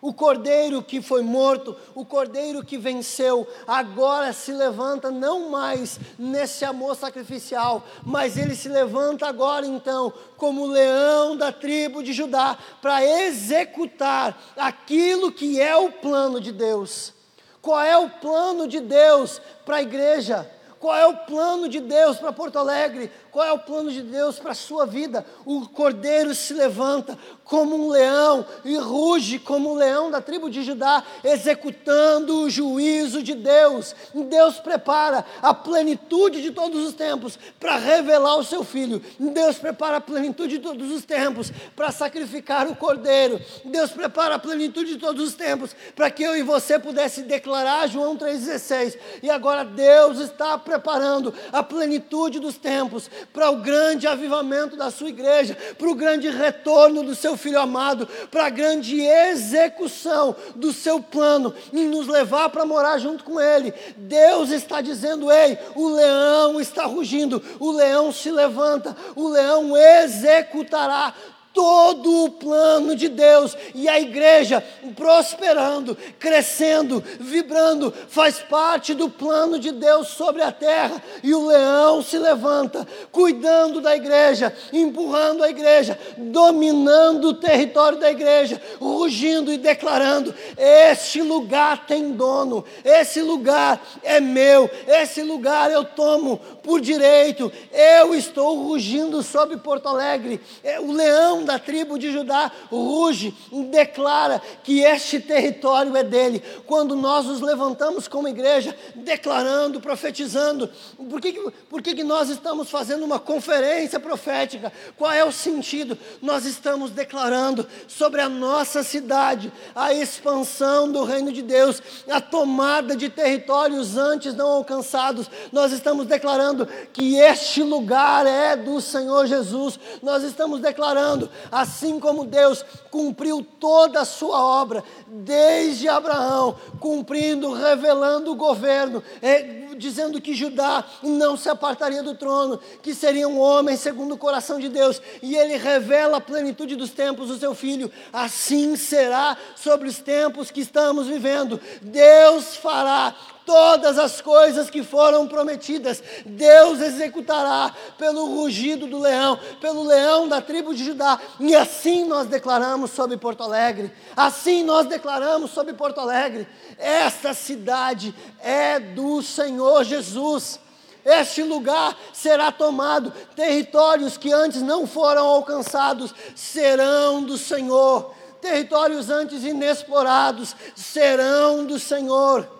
O cordeiro que foi morto, o cordeiro que venceu, agora se levanta não mais nesse amor sacrificial, mas ele se levanta agora então como leão da tribo de Judá para executar aquilo que é o plano de Deus. Qual é o plano de Deus para a igreja? Qual é o plano de Deus para Porto Alegre? Qual é o plano de Deus para a sua vida? O cordeiro se levanta como um leão e ruge como um leão da tribo de Judá, executando o juízo de Deus. Deus prepara a plenitude de todos os tempos para revelar o seu filho. Deus prepara a plenitude de todos os tempos para sacrificar o cordeiro. Deus prepara a plenitude de todos os tempos para que eu e você pudesse declarar João 3,16. E agora Deus está preparando a plenitude dos tempos para o grande avivamento da sua igreja, para o grande retorno do seu filho amado, para a grande execução do seu plano em nos levar para morar junto com ele. Deus está dizendo: ei, o leão está rugindo, o leão se levanta, o leão executará todo o plano de Deus e a igreja prosperando, crescendo, vibrando, faz parte do plano de Deus sobre a terra. E o leão se levanta, cuidando da igreja, empurrando a igreja, dominando o território da igreja, rugindo e declarando: Este lugar tem dono, esse lugar é meu, esse lugar eu tomo por direito, eu estou rugindo sobre Porto Alegre. É, o leão da tribo de Judá ruge, declara que este território é dele. Quando nós nos levantamos como igreja, declarando, profetizando, por que, por que, que nós estamos fazendo uma conferência profética? Qual é o sentido? Nós estamos declarando sobre a nossa cidade a expansão do reino de Deus, a tomada de territórios antes não alcançados. Nós estamos declarando que este lugar é do Senhor Jesus. Nós estamos declarando assim como Deus cumpriu toda a sua obra, desde Abraão, cumprindo, revelando o governo, é, dizendo que Judá não se apartaria do trono, que seria um homem segundo o coração de Deus, e ele revela a plenitude dos tempos do seu filho, assim será sobre os tempos que estamos vivendo. Deus fará todas as coisas que foram prometidas, Deus executará pelo rugido do leão, pelo leão da tribo de Judá. E assim nós declaramos sobre Porto Alegre, assim nós declaramos sobre Porto Alegre: esta cidade é do Senhor Jesus. Este lugar será tomado, territórios que antes não foram alcançados serão do Senhor, territórios antes inexplorados serão do Senhor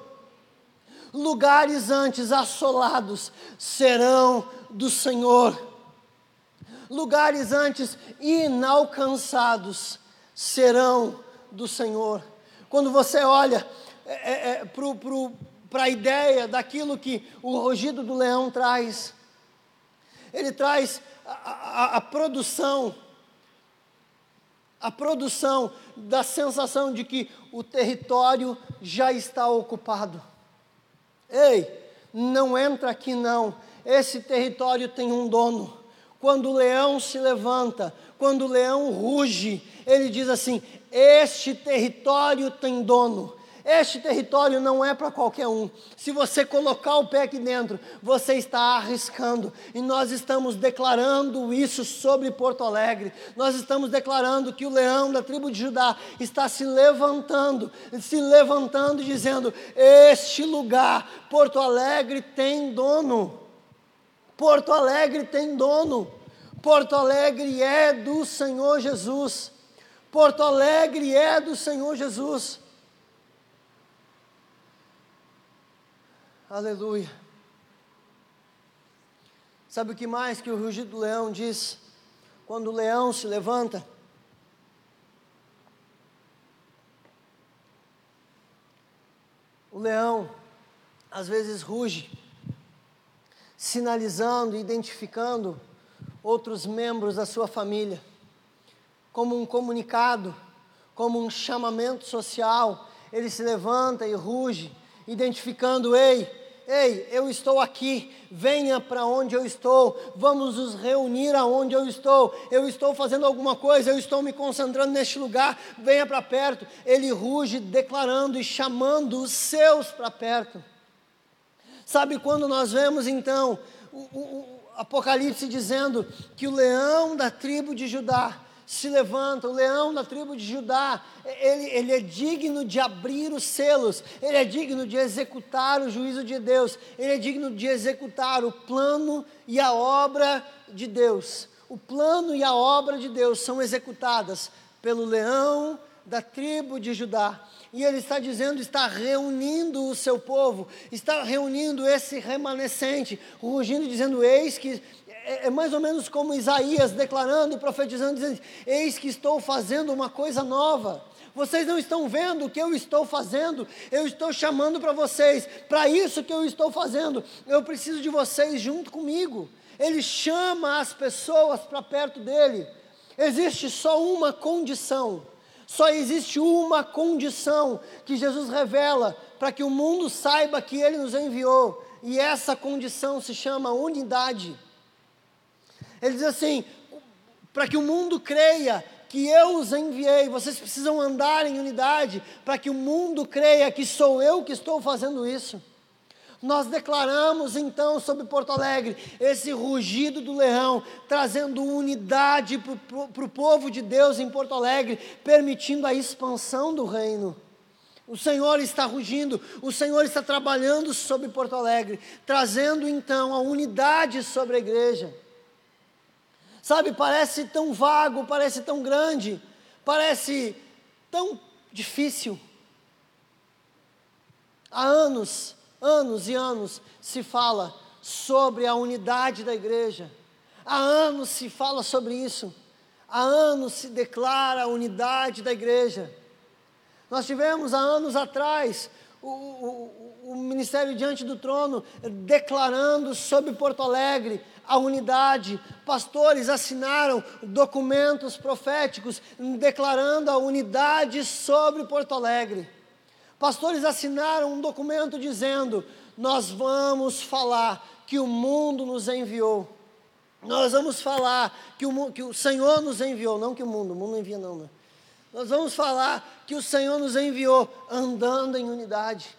lugares antes assolados serão do Senhor, lugares antes inalcançados serão do Senhor. Quando você olha é, é, é para a ideia daquilo que o rugido do leão traz, ele traz a, a, a produção, a produção da sensação de que o território já está ocupado. Ei, não entra aqui não. Esse território tem um dono. Quando o leão se levanta, quando o leão ruge, ele diz assim: Este território tem dono. Este território não é para qualquer um. Se você colocar o pé aqui dentro, você está arriscando. E nós estamos declarando isso sobre Porto Alegre. Nós estamos declarando que o leão da tribo de Judá está se levantando, se levantando e dizendo: Este lugar, Porto Alegre, tem dono. Porto Alegre tem dono. Porto Alegre é do Senhor Jesus. Porto Alegre é do Senhor Jesus. Aleluia. Sabe o que mais que o rugido do leão diz? Quando o leão se levanta, o leão às vezes ruge, sinalizando, identificando outros membros da sua família, como um comunicado, como um chamamento social. Ele se levanta e ruge identificando: ei, ei, eu estou aqui, venha para onde eu estou, vamos nos reunir aonde eu estou, eu estou fazendo alguma coisa, eu estou me concentrando neste lugar, venha para perto. Ele ruge, declarando e chamando os seus para perto. Sabe quando nós vemos então o, o, o Apocalipse dizendo que o leão da tribo de Judá se levanta, o leão da tribo de Judá, ele, ele é digno de abrir os selos, ele é digno de executar o juízo de Deus, ele é digno de executar o plano e a obra de Deus. O plano e a obra de Deus são executadas pelo leão da tribo de Judá. E ele está dizendo, está reunindo o seu povo, está reunindo esse remanescente, rugindo, dizendo: Eis que é, é, mais ou menos como Isaías declarando e profetizando, dizendo: Eis que estou fazendo uma coisa nova. Vocês não estão vendo o que eu estou fazendo, eu estou chamando para vocês, para isso que eu estou fazendo, eu preciso de vocês junto comigo. Ele chama as pessoas para perto dele. Existe só uma condição, só existe uma condição que Jesus revela para que o mundo saiba que ele nos enviou, e essa condição se chama unidade. Ele diz assim: para que o mundo creia que eu os enviei. Vocês precisam andar em unidade para que o mundo creia que sou eu que estou fazendo isso. Nós declaramos então sobre Porto Alegre esse rugido do leão, trazendo unidade para o povo de Deus em Porto Alegre, permitindo a expansão do reino. O Senhor está rugindo, o Senhor está trabalhando sobre Porto Alegre, trazendo então a unidade sobre a igreja. Sabe, parece tão vago, parece tão grande, parece tão difícil. Há anos, anos e anos se fala sobre a unidade da igreja. Há anos se fala sobre isso. Há anos se declara a unidade da igreja. Nós tivemos há anos atrás o, o, o Ministério Diante do Trono declarando sobre Porto Alegre a unidade. Pastores assinaram documentos proféticos declarando a unidade sobre Porto Alegre. Pastores assinaram um documento dizendo: Nós vamos falar que o mundo nos enviou. Nós vamos falar que o, que o Senhor nos enviou, não que o mundo, o mundo não envia, não. Né? Nós vamos falar que o Senhor nos enviou andando em unidade.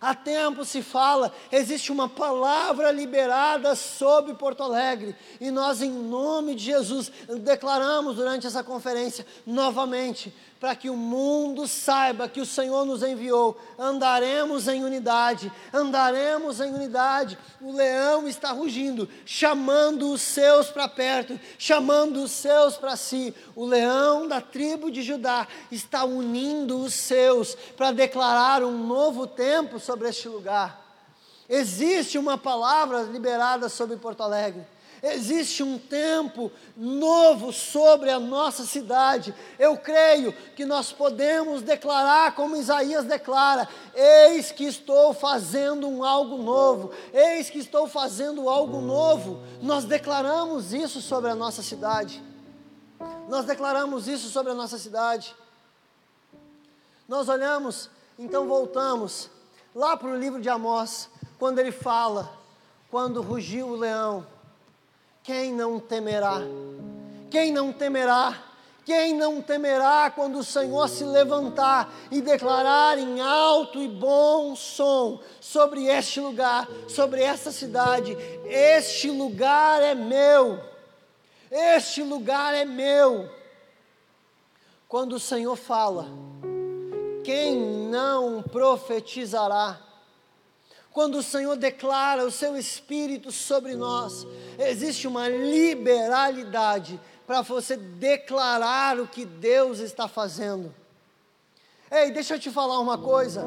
Há tempo se fala, existe uma palavra liberada sobre Porto Alegre, e nós, em nome de Jesus, declaramos durante essa conferência novamente para que o mundo saiba que o Senhor nos enviou. Andaremos em unidade, andaremos em unidade. O leão está rugindo, chamando os seus para perto, chamando os seus para si. O leão da tribo de Judá está unindo os seus para declarar um novo tempo sobre este lugar. Existe uma palavra liberada sobre Porto Alegre. Existe um tempo novo sobre a nossa cidade. Eu creio que nós podemos declarar, como Isaías declara: Eis que estou fazendo um algo novo, eis que estou fazendo algo novo. Nós declaramos isso sobre a nossa cidade. Nós declaramos isso sobre a nossa cidade. Nós olhamos, então voltamos lá para o livro de Amós, quando ele fala, quando rugiu o leão quem não temerá? Quem não temerá? Quem não temerá quando o Senhor se levantar e declarar em alto e bom som sobre este lugar, sobre esta cidade: Este lugar é meu, este lugar é meu. Quando o Senhor fala, quem não profetizará? Quando o Senhor declara o seu Espírito sobre nós, existe uma liberalidade para você declarar o que Deus está fazendo. Ei, deixa eu te falar uma coisa.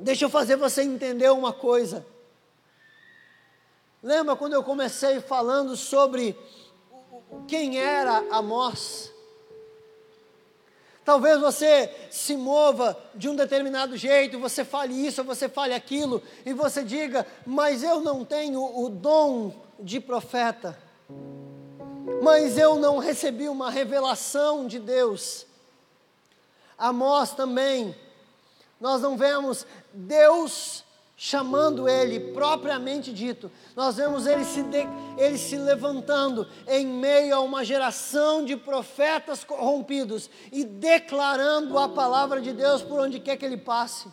Deixa eu fazer você entender uma coisa. Lembra quando eu comecei falando sobre quem era Amós? Talvez você se mova de um determinado jeito, você fale isso, você fale aquilo, e você diga, mas eu não tenho o dom de profeta, mas eu não recebi uma revelação de Deus. Amós também, nós não vemos Deus chamando ele, propriamente dito. Nós vemos ele se, de, ele se levantando em meio a uma geração de profetas corrompidos e declarando a palavra de Deus por onde quer que ele passe.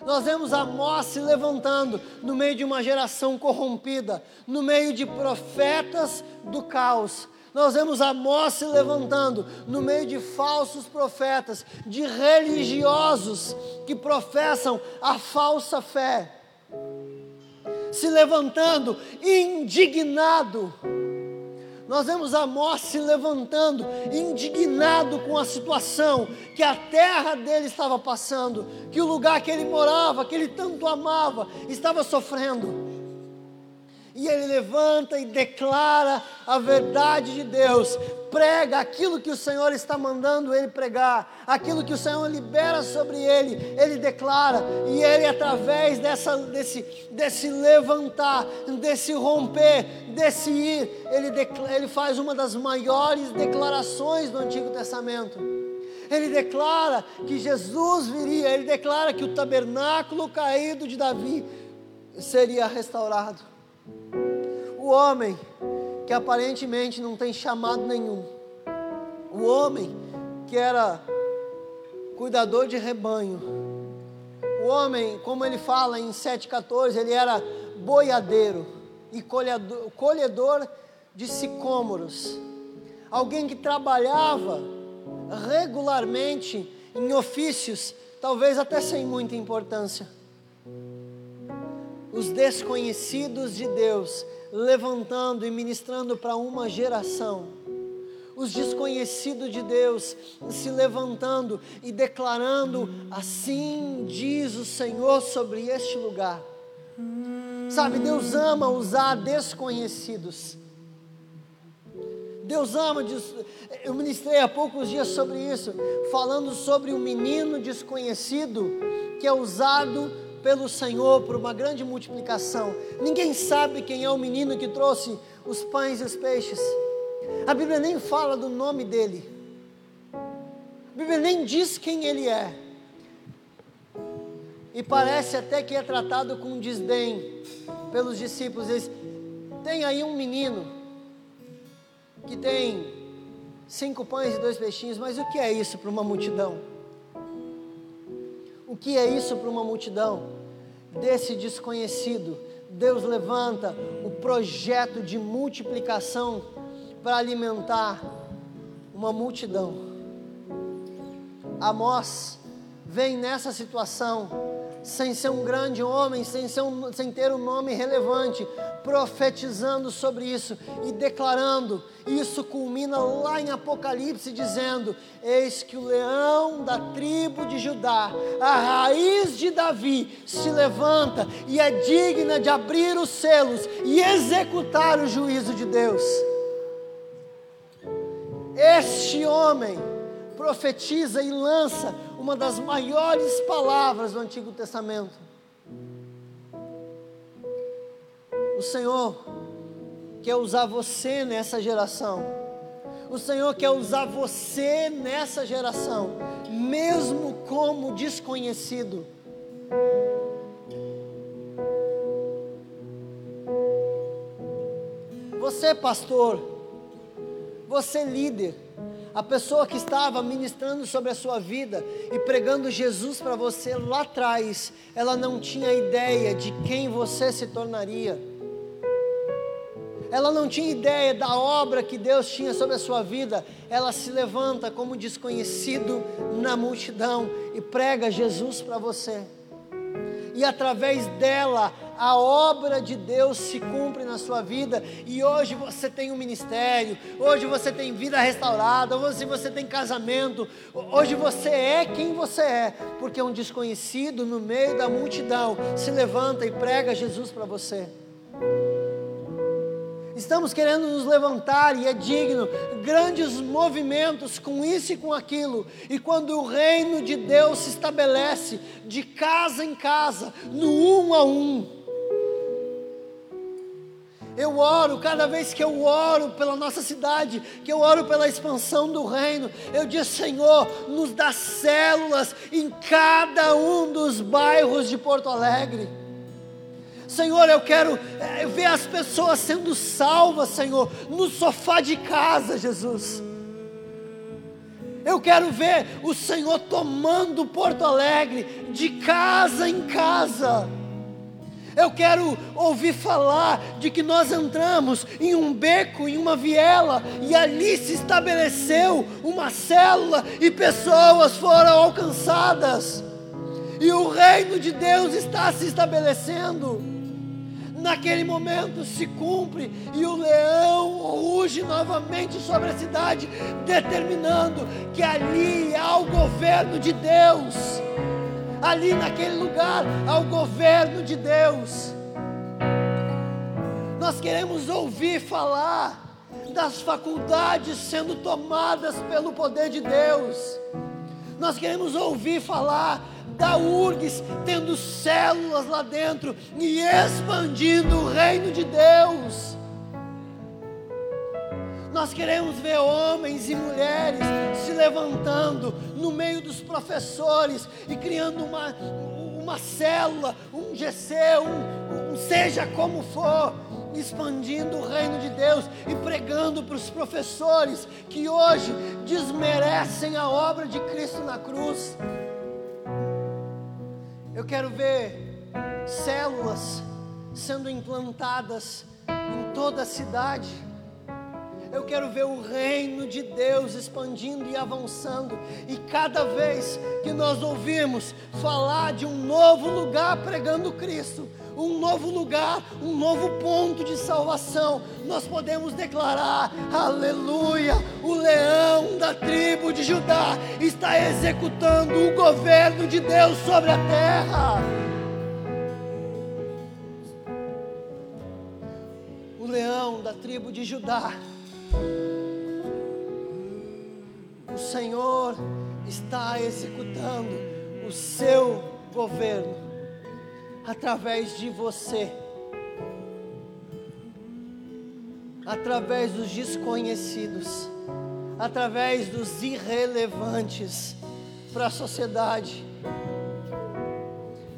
Nós vemos Amós se levantando no meio de uma geração corrompida, no meio de profetas do caos, nós vemos Amós se levantando no meio de falsos profetas, de religiosos que professam a falsa fé, se levantando indignado. Nós vemos Amós se levantando, indignado com a situação que a terra dele estava passando, que o lugar que ele morava, que ele tanto amava, estava sofrendo e ele levanta e declara a verdade de Deus, prega aquilo que o Senhor está mandando ele pregar, aquilo que o Senhor libera sobre ele, ele declara, e ele, através dessa, desse, desse levantar, desse romper, desse ir, ele, declara, ele faz uma das maiores declarações do Antigo Testamento. Ele declara que Jesus viria, ele declara que o tabernáculo caído de Davi seria restaurado o homem que aparentemente não tem chamado nenhum. O homem que era cuidador de rebanho. O homem, como ele fala em 7,14, ele era boiadeiro e colhedor, colhedor de sicômoros. Alguém que trabalhava regularmente em ofícios, talvez até sem muita importância. Os desconhecidos de Deus levantando e ministrando para uma geração. Os desconhecidos de Deus se levantando e declarando: Assim diz o Senhor sobre este lugar. Sabe, Deus ama usar desconhecidos. Deus ama, eu ministrei há poucos dias sobre isso, falando sobre o menino desconhecido que é usado pelo Senhor por uma grande multiplicação. Ninguém sabe quem é o menino que trouxe os pães e os peixes. A Bíblia nem fala do nome dele. A Bíblia nem diz quem ele é. E parece até que é tratado com desdém pelos discípulos. Eles, tem aí um menino que tem cinco pães e dois peixinhos, mas o que é isso para uma multidão? Que é isso para uma multidão? Desse desconhecido, Deus levanta o projeto de multiplicação para alimentar uma multidão. Amós vem nessa situação sem ser um grande homem, sem, ser um, sem ter um nome relevante, profetizando sobre isso e declarando. Isso culmina lá em Apocalipse, dizendo: Eis que o leão da tribo de Judá, a raiz de Davi, se levanta e é digna de abrir os selos e executar o juízo de Deus. Este homem profetiza e lança uma das maiores palavras do Antigo Testamento. O Senhor quer usar você nessa geração. O Senhor quer usar você nessa geração, mesmo como desconhecido. Você, pastor, você, líder, a pessoa que estava ministrando sobre a sua vida e pregando Jesus para você lá atrás, ela não tinha ideia de quem você se tornaria. Ela não tinha ideia da obra que Deus tinha sobre a sua vida. Ela se levanta como desconhecido na multidão e prega Jesus para você. E através dela, a obra de Deus se cumpre na sua vida e hoje você tem um ministério, hoje você tem vida restaurada, hoje você tem casamento, hoje você é quem você é, porque um desconhecido no meio da multidão se levanta e prega Jesus para você. Estamos querendo nos levantar e é digno, grandes movimentos com isso e com aquilo. E quando o reino de Deus se estabelece de casa em casa, no um a um, eu oro, cada vez que eu oro pela nossa cidade, que eu oro pela expansão do reino, eu digo, Senhor, nos dá células em cada um dos bairros de Porto Alegre. Senhor, eu quero eh, ver as pessoas sendo salvas, Senhor, no sofá de casa, Jesus. Eu quero ver o Senhor tomando Porto Alegre de casa em casa. Eu quero ouvir falar de que nós entramos em um beco, em uma viela, e ali se estabeleceu uma célula e pessoas foram alcançadas. E o reino de Deus está se estabelecendo. Naquele momento se cumpre e o leão ruge novamente sobre a cidade, determinando que ali há o governo de Deus ali naquele lugar ao governo de Deus. Nós queremos ouvir falar das faculdades sendo tomadas pelo poder de Deus. Nós queremos ouvir falar da URGS tendo células lá dentro e expandindo o reino de Deus. Nós queremos ver homens e mulheres se levantando no meio dos professores e criando uma, uma célula, um GC, um, um seja como for, expandindo o reino de Deus e pregando para os professores que hoje desmerecem a obra de Cristo na cruz. Eu quero ver células sendo implantadas em toda a cidade. Eu quero ver o reino de Deus expandindo e avançando. E cada vez que nós ouvimos falar de um novo lugar pregando Cristo, um novo lugar, um novo ponto de salvação, nós podemos declarar: Aleluia! O leão da tribo de Judá está executando o governo de Deus sobre a terra. O leão da tribo de Judá o Senhor está executando o seu governo através de você, através dos desconhecidos, através dos irrelevantes para a sociedade.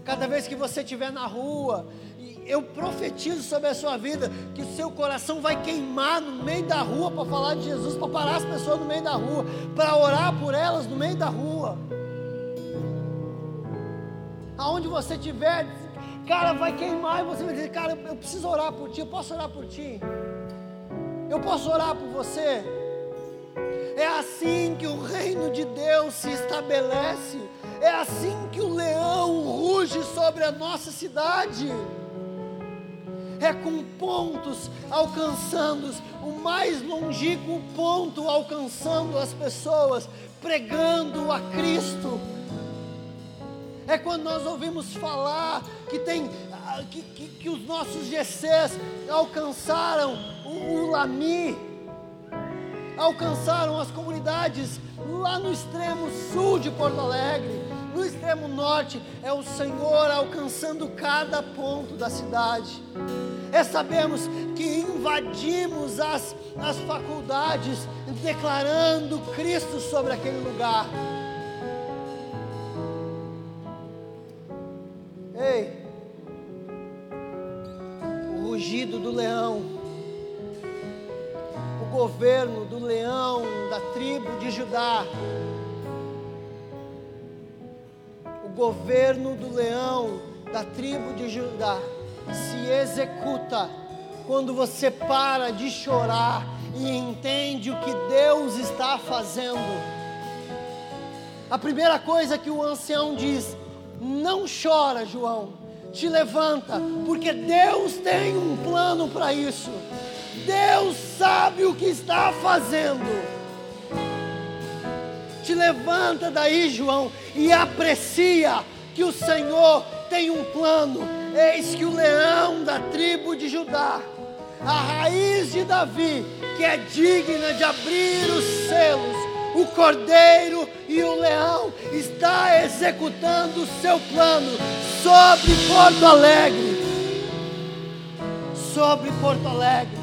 Cada vez que você estiver na rua, eu profetizo sobre a sua vida que o seu coração vai queimar no meio da rua para falar de Jesus, para parar as pessoas no meio da rua, para orar por elas no meio da rua. Aonde você estiver, cara, vai queimar e você vai dizer, cara, eu preciso orar por ti, eu posso orar por ti. Eu posso orar por você. É assim que o reino de Deus se estabelece. É assim que o leão ruge sobre a nossa cidade é com pontos alcançando o mais longínquo ponto alcançando as pessoas, pregando a Cristo. É quando nós ouvimos falar que tem ah, que, que, que os nossos GCs alcançaram o, o Lami, alcançaram as comunidades lá no extremo sul de Porto Alegre, no extremo norte, é o Senhor alcançando cada ponto da cidade. É sabermos que invadimos as, as faculdades, declarando Cristo sobre aquele lugar. Ei, o rugido do leão, o governo do leão da tribo de Judá governo do leão da tribo de Judá se executa quando você para de chorar e entende o que Deus está fazendo. A primeira coisa que o ancião diz: não chora, João, te levanta, porque Deus tem um plano para isso. Deus sabe o que está fazendo. Te levanta daí, João, e aprecia que o Senhor tem um plano. Eis que o leão da tribo de Judá, a raiz de Davi, que é digna de abrir os selos, o cordeiro e o leão, está executando o seu plano sobre Porto Alegre. Sobre Porto Alegre.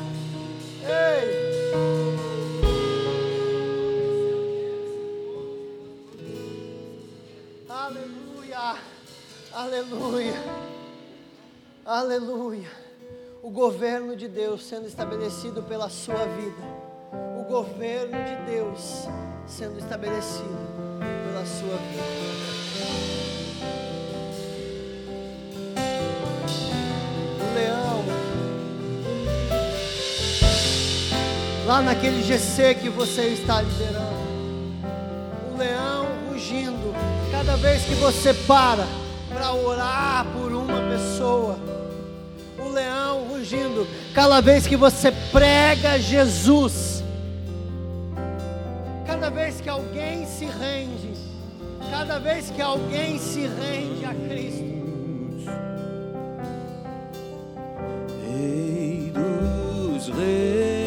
Ei! Aleluia. Aleluia. O governo de Deus sendo estabelecido pela sua vida. O governo de Deus sendo estabelecido pela sua vida. O leão, lá naquele GC que você está liderando, o leão rugindo, cada vez que você para para orar por uma pessoa. O leão rugindo, cada vez que você prega Jesus, cada vez que alguém se rende, cada vez que alguém se rende a Cristo. Rei dos reis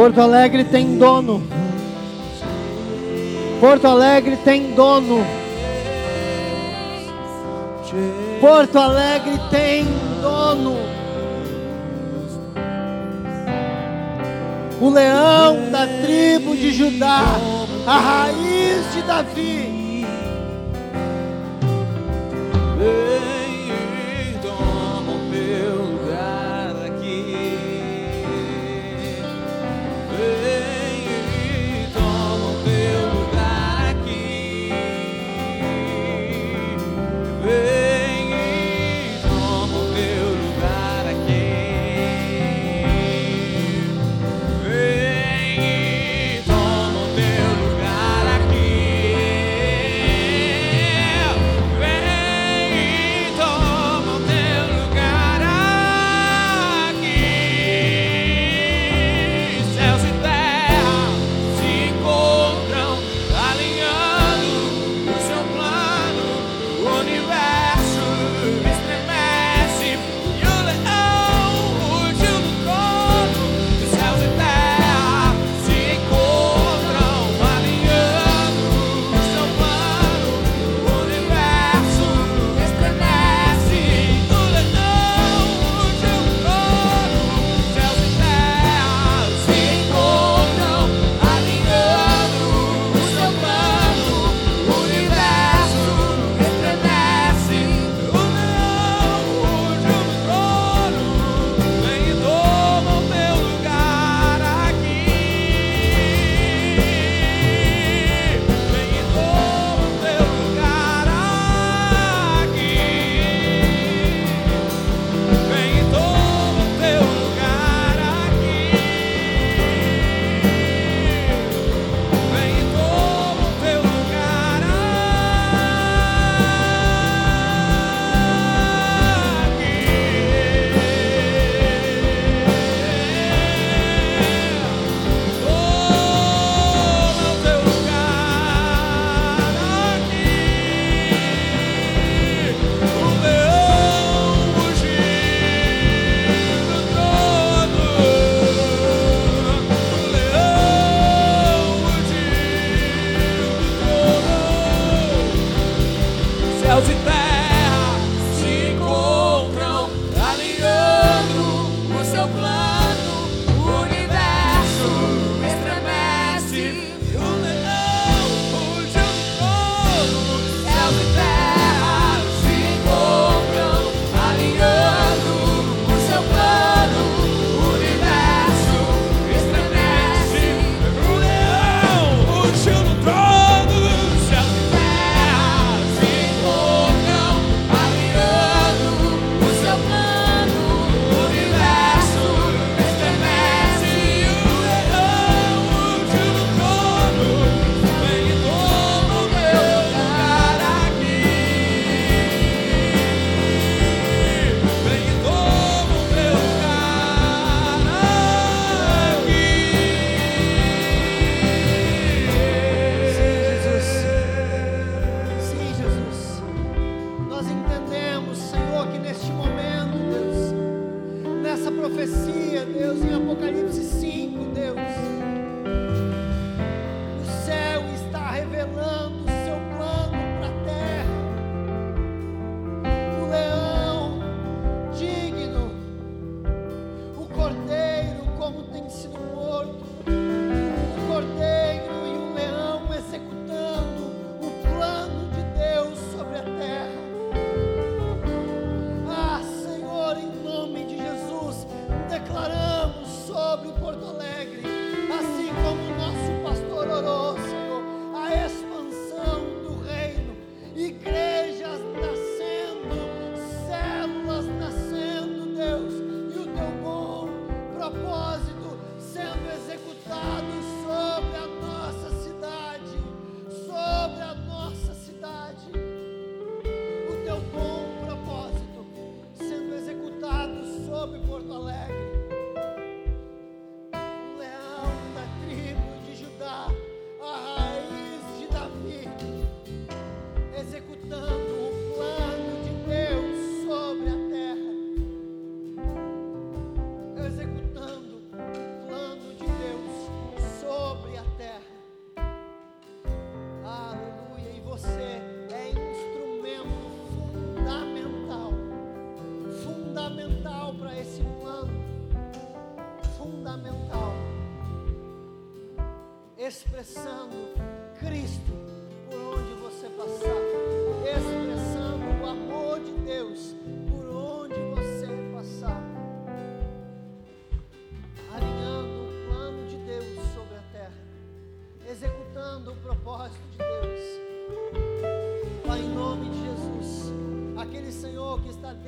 Porto Alegre tem dono. Porto Alegre tem dono. Porto Alegre tem dono. O leão da tribo de Judá, a raiz de Davi.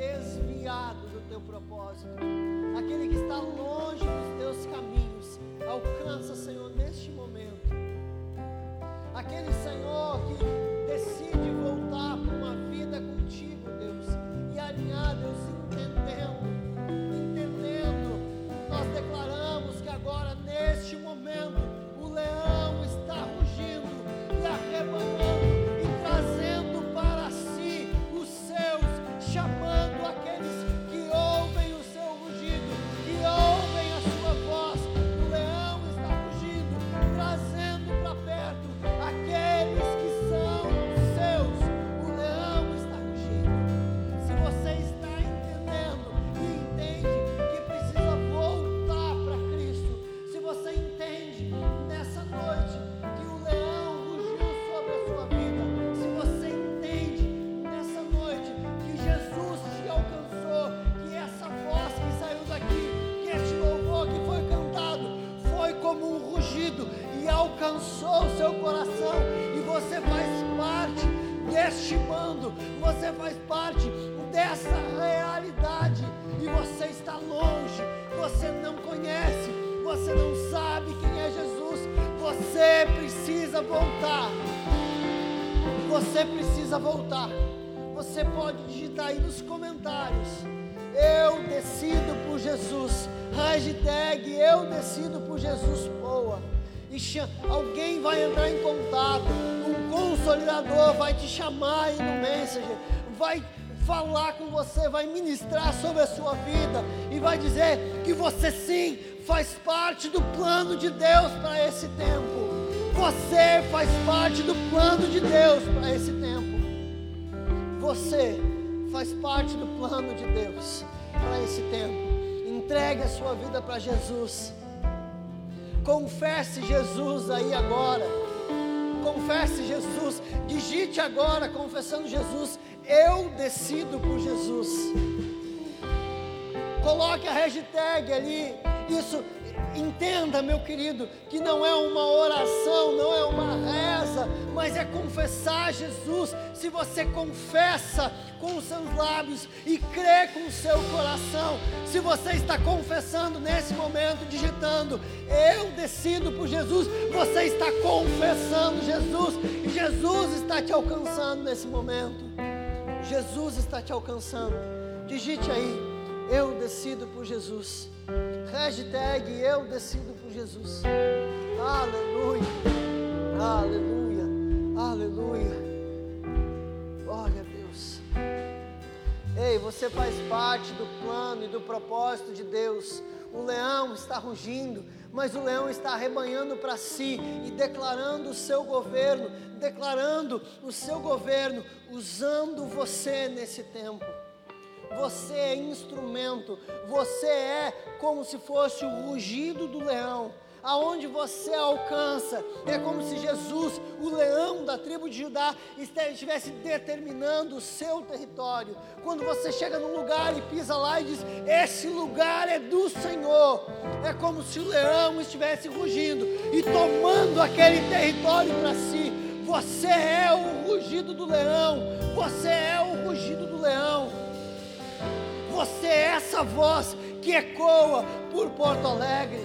Desviado do teu propósito, aquele que está longe dos teus caminhos, alcança, Senhor, neste momento. Aquele Senhor que decide voltar para uma vida contigo, Deus, e alinhar, Deus, entendendo, entendendo, nós declaramos que agora, neste momento, faz parte dessa realidade, e você está longe, você não conhece, você não sabe quem é Jesus, você precisa voltar. Você precisa voltar. Você pode digitar aí nos comentários. Eu decido por Jesus. Hashtag eu decido por Jesus Poa. E alguém vai entrar em contato. Um consolidador vai te chamar aí no Messenger. Vai falar com você, vai ministrar sobre a sua vida. E vai dizer que você sim faz parte do plano de Deus para esse tempo. Você faz parte do plano de Deus para esse tempo. Você faz parte do plano de Deus para esse tempo. Entregue a sua vida para Jesus. Confesse Jesus aí agora. Confesse Jesus. Digite agora, confessando Jesus. Eu decido por Jesus. Coloque a hashtag ali. Isso, entenda, meu querido, que não é uma oração, não é uma reza, mas é confessar Jesus. Se você confessa com os seus lábios e crê com o seu coração, se você está confessando nesse momento, digitando, eu decido por Jesus, você está confessando Jesus e Jesus está te alcançando nesse momento. Jesus está te alcançando. Digite aí. Eu decido por Jesus. Hashtag eu decido por Jesus. Aleluia. Aleluia. Aleluia. Glória a Deus. Ei, você faz parte do plano e do propósito de Deus. O leão está rugindo, mas o leão está arrebanhando para si e declarando o seu governo, declarando o seu governo, usando você nesse tempo. Você é instrumento, você é como se fosse o rugido do leão. Aonde você alcança, é como se Jesus, o leão da tribo de Judá, estivesse determinando o seu território. Quando você chega num lugar e pisa lá e diz: Esse lugar é do Senhor. É como se o leão estivesse rugindo e tomando aquele território para si. Você é o rugido do leão. Você é o rugido do leão. Você é essa voz que ecoa por Porto Alegre.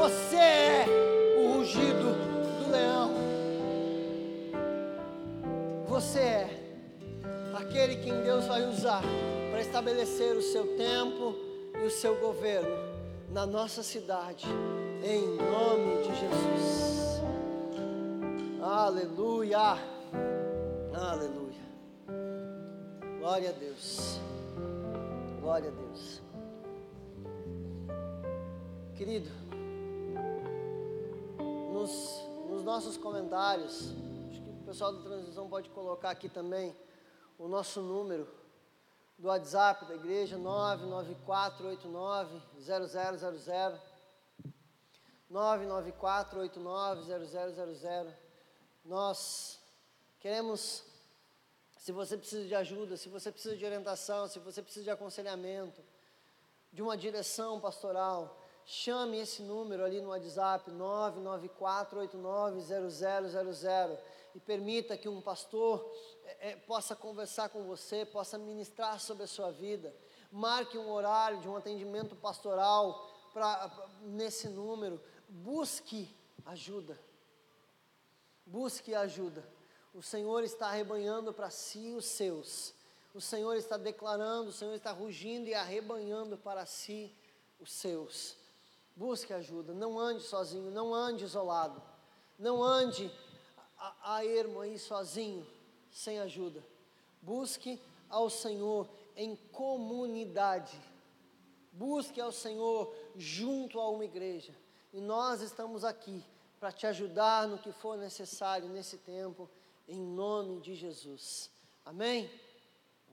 Você é o rugido do leão. Você é aquele que Deus vai usar para estabelecer o seu tempo e o seu governo na nossa cidade, em nome de Jesus. Aleluia. Aleluia. Glória a Deus. Glória a Deus. Querido, nos, nos nossos comentários, acho que o pessoal da transmissão pode colocar aqui também o nosso número do WhatsApp da igreja, 994890000. 994890000. Nós queremos, se você precisa de ajuda, se você precisa de orientação, se você precisa de aconselhamento, de uma direção pastoral, chame esse número ali no WhatsApp 994890000 e permita que um pastor é, é, possa conversar com você, possa ministrar sobre a sua vida. Marque um horário de um atendimento pastoral pra nesse número. Busque ajuda. Busque ajuda. O Senhor está arrebanhando para si os seus. O Senhor está declarando, o Senhor está rugindo e arrebanhando para si os seus. Busque ajuda, não ande sozinho, não ande isolado, não ande a, a ermo aí sozinho, sem ajuda. Busque ao Senhor em comunidade. Busque ao Senhor junto a uma igreja. E nós estamos aqui para te ajudar no que for necessário nesse tempo, em nome de Jesus. Amém?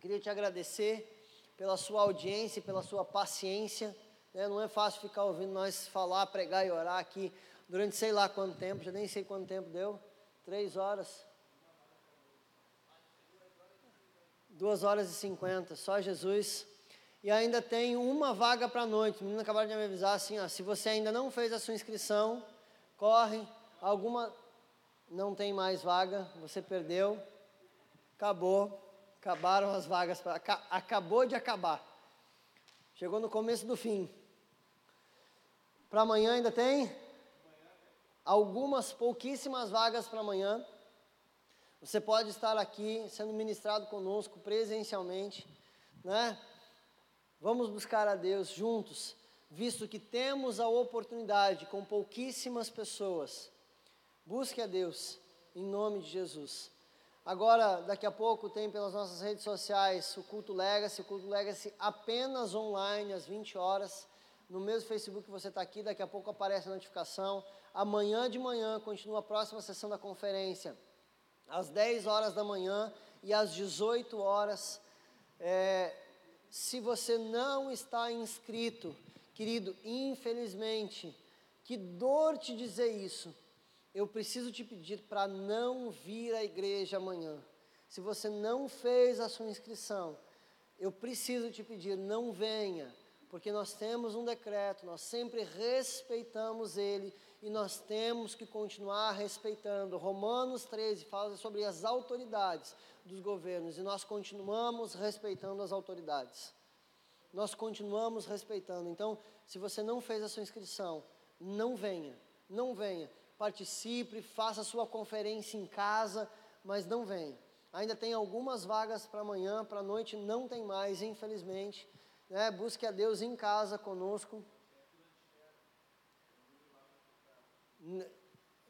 Queria te agradecer pela sua audiência, pela sua paciência. Né? Não é fácil ficar ouvindo nós falar, pregar e orar aqui durante sei lá quanto tempo, já nem sei quanto tempo deu três horas. Duas horas e cinquenta, só Jesus. E ainda tem uma vaga para a noite. O menino acabaram de me avisar assim, ó, se você ainda não fez a sua inscrição, corre, alguma não tem mais vaga, você perdeu, acabou, acabaram as vagas, pra, acabou de acabar. Chegou no começo do fim. Para amanhã ainda tem? Algumas pouquíssimas vagas para amanhã. Você pode estar aqui sendo ministrado conosco presencialmente, né? Vamos buscar a Deus juntos, visto que temos a oportunidade com pouquíssimas pessoas Busque a Deus, em nome de Jesus. Agora, daqui a pouco, tem pelas nossas redes sociais o Culto Legacy, o Culto Legacy apenas online, às 20 horas. No mesmo Facebook que você está aqui, daqui a pouco aparece a notificação. Amanhã de manhã continua a próxima sessão da conferência, às 10 horas da manhã e às 18 horas. É, se você não está inscrito, querido, infelizmente, que dor te dizer isso eu preciso te pedir para não vir à igreja amanhã. Se você não fez a sua inscrição, eu preciso te pedir, não venha, porque nós temos um decreto, nós sempre respeitamos ele e nós temos que continuar respeitando. Romanos 13 fala sobre as autoridades dos governos e nós continuamos respeitando as autoridades. Nós continuamos respeitando. Então, se você não fez a sua inscrição, não venha, não venha participe, faça sua conferência em casa, mas não venha. Ainda tem algumas vagas para amanhã, para a noite não tem mais, infelizmente. Né? Busque a Deus em casa conosco.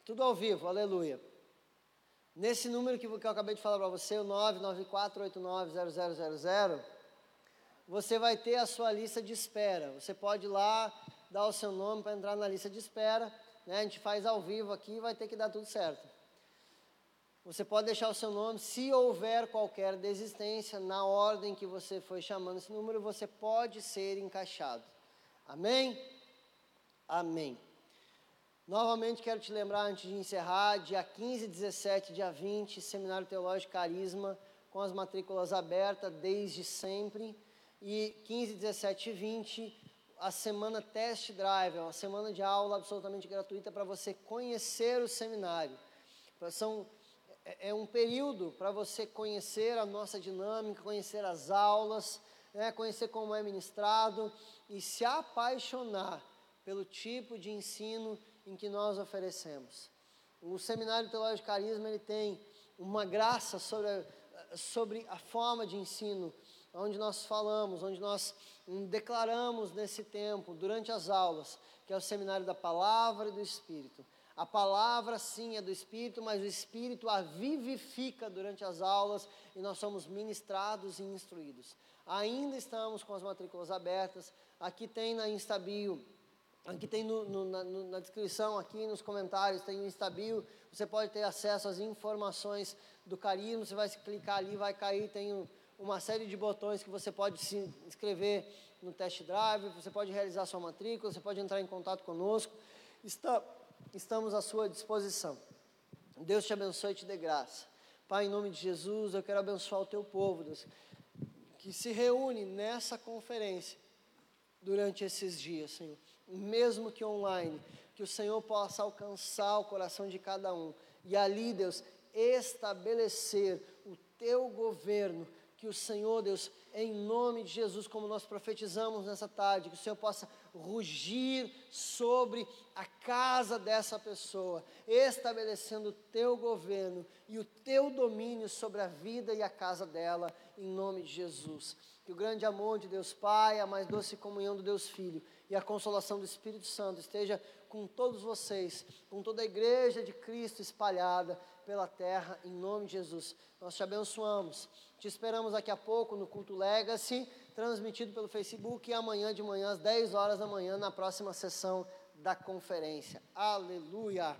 Tudo ao vivo, aleluia. Nesse número que, eu acabei de falar para você, o 994890000, você vai ter a sua lista de espera. Você pode ir lá, dar o seu nome para entrar na lista de espera né, a gente faz ao vivo aqui, vai ter que dar tudo certo. Você pode deixar o seu nome, se houver qualquer desistência, na ordem que você foi chamando esse número, você pode ser encaixado. Amém? Amém. Novamente quero te lembrar, antes de encerrar, dia 15, 17, dia 20, Seminário Teológico Carisma, com as matrículas abertas desde sempre. E 15, 17 e 20, a semana Test Drive, é uma semana de aula absolutamente gratuita para você conhecer o seminário. São, é, é um período para você conhecer a nossa dinâmica, conhecer as aulas, né, conhecer como é ministrado e se apaixonar pelo tipo de ensino em que nós oferecemos. O Seminário Teológico Carisma ele tem uma graça sobre a, sobre a forma de ensino onde nós falamos, onde nós declaramos nesse tempo, durante as aulas, que é o seminário da palavra e do Espírito. A palavra, sim, é do Espírito, mas o Espírito a vivifica durante as aulas e nós somos ministrados e instruídos. Ainda estamos com as matrículas abertas. Aqui tem na Instabio, aqui tem no, no, na, na, descrição, aqui nos comentários, tem o Instabio. Você pode ter acesso às informações do carisma. Você vai clicar ali, vai cair, tem o uma série de botões que você pode se inscrever no test drive, você pode realizar sua matrícula, você pode entrar em contato conosco. Está, estamos à sua disposição. Deus te abençoe e te dê graça. Pai, em nome de Jesus, eu quero abençoar o teu povo, Deus, que se reúne nessa conferência durante esses dias, Senhor. Mesmo que online, que o Senhor possa alcançar o coração de cada um. E ali, Deus, estabelecer o teu governo, que o Senhor, Deus, em nome de Jesus, como nós profetizamos nessa tarde, que o Senhor possa rugir sobre a casa dessa pessoa, estabelecendo o teu governo e o teu domínio sobre a vida e a casa dela, em nome de Jesus. Que o grande amor de Deus Pai, a mais doce comunhão do Deus Filho e a consolação do Espírito Santo esteja com todos vocês, com toda a igreja de Cristo espalhada pela terra, em nome de Jesus. Nós te abençoamos. Te esperamos daqui a pouco no culto Legacy, transmitido pelo Facebook, e amanhã de manhã, às 10 horas da manhã, na próxima sessão da conferência. Aleluia!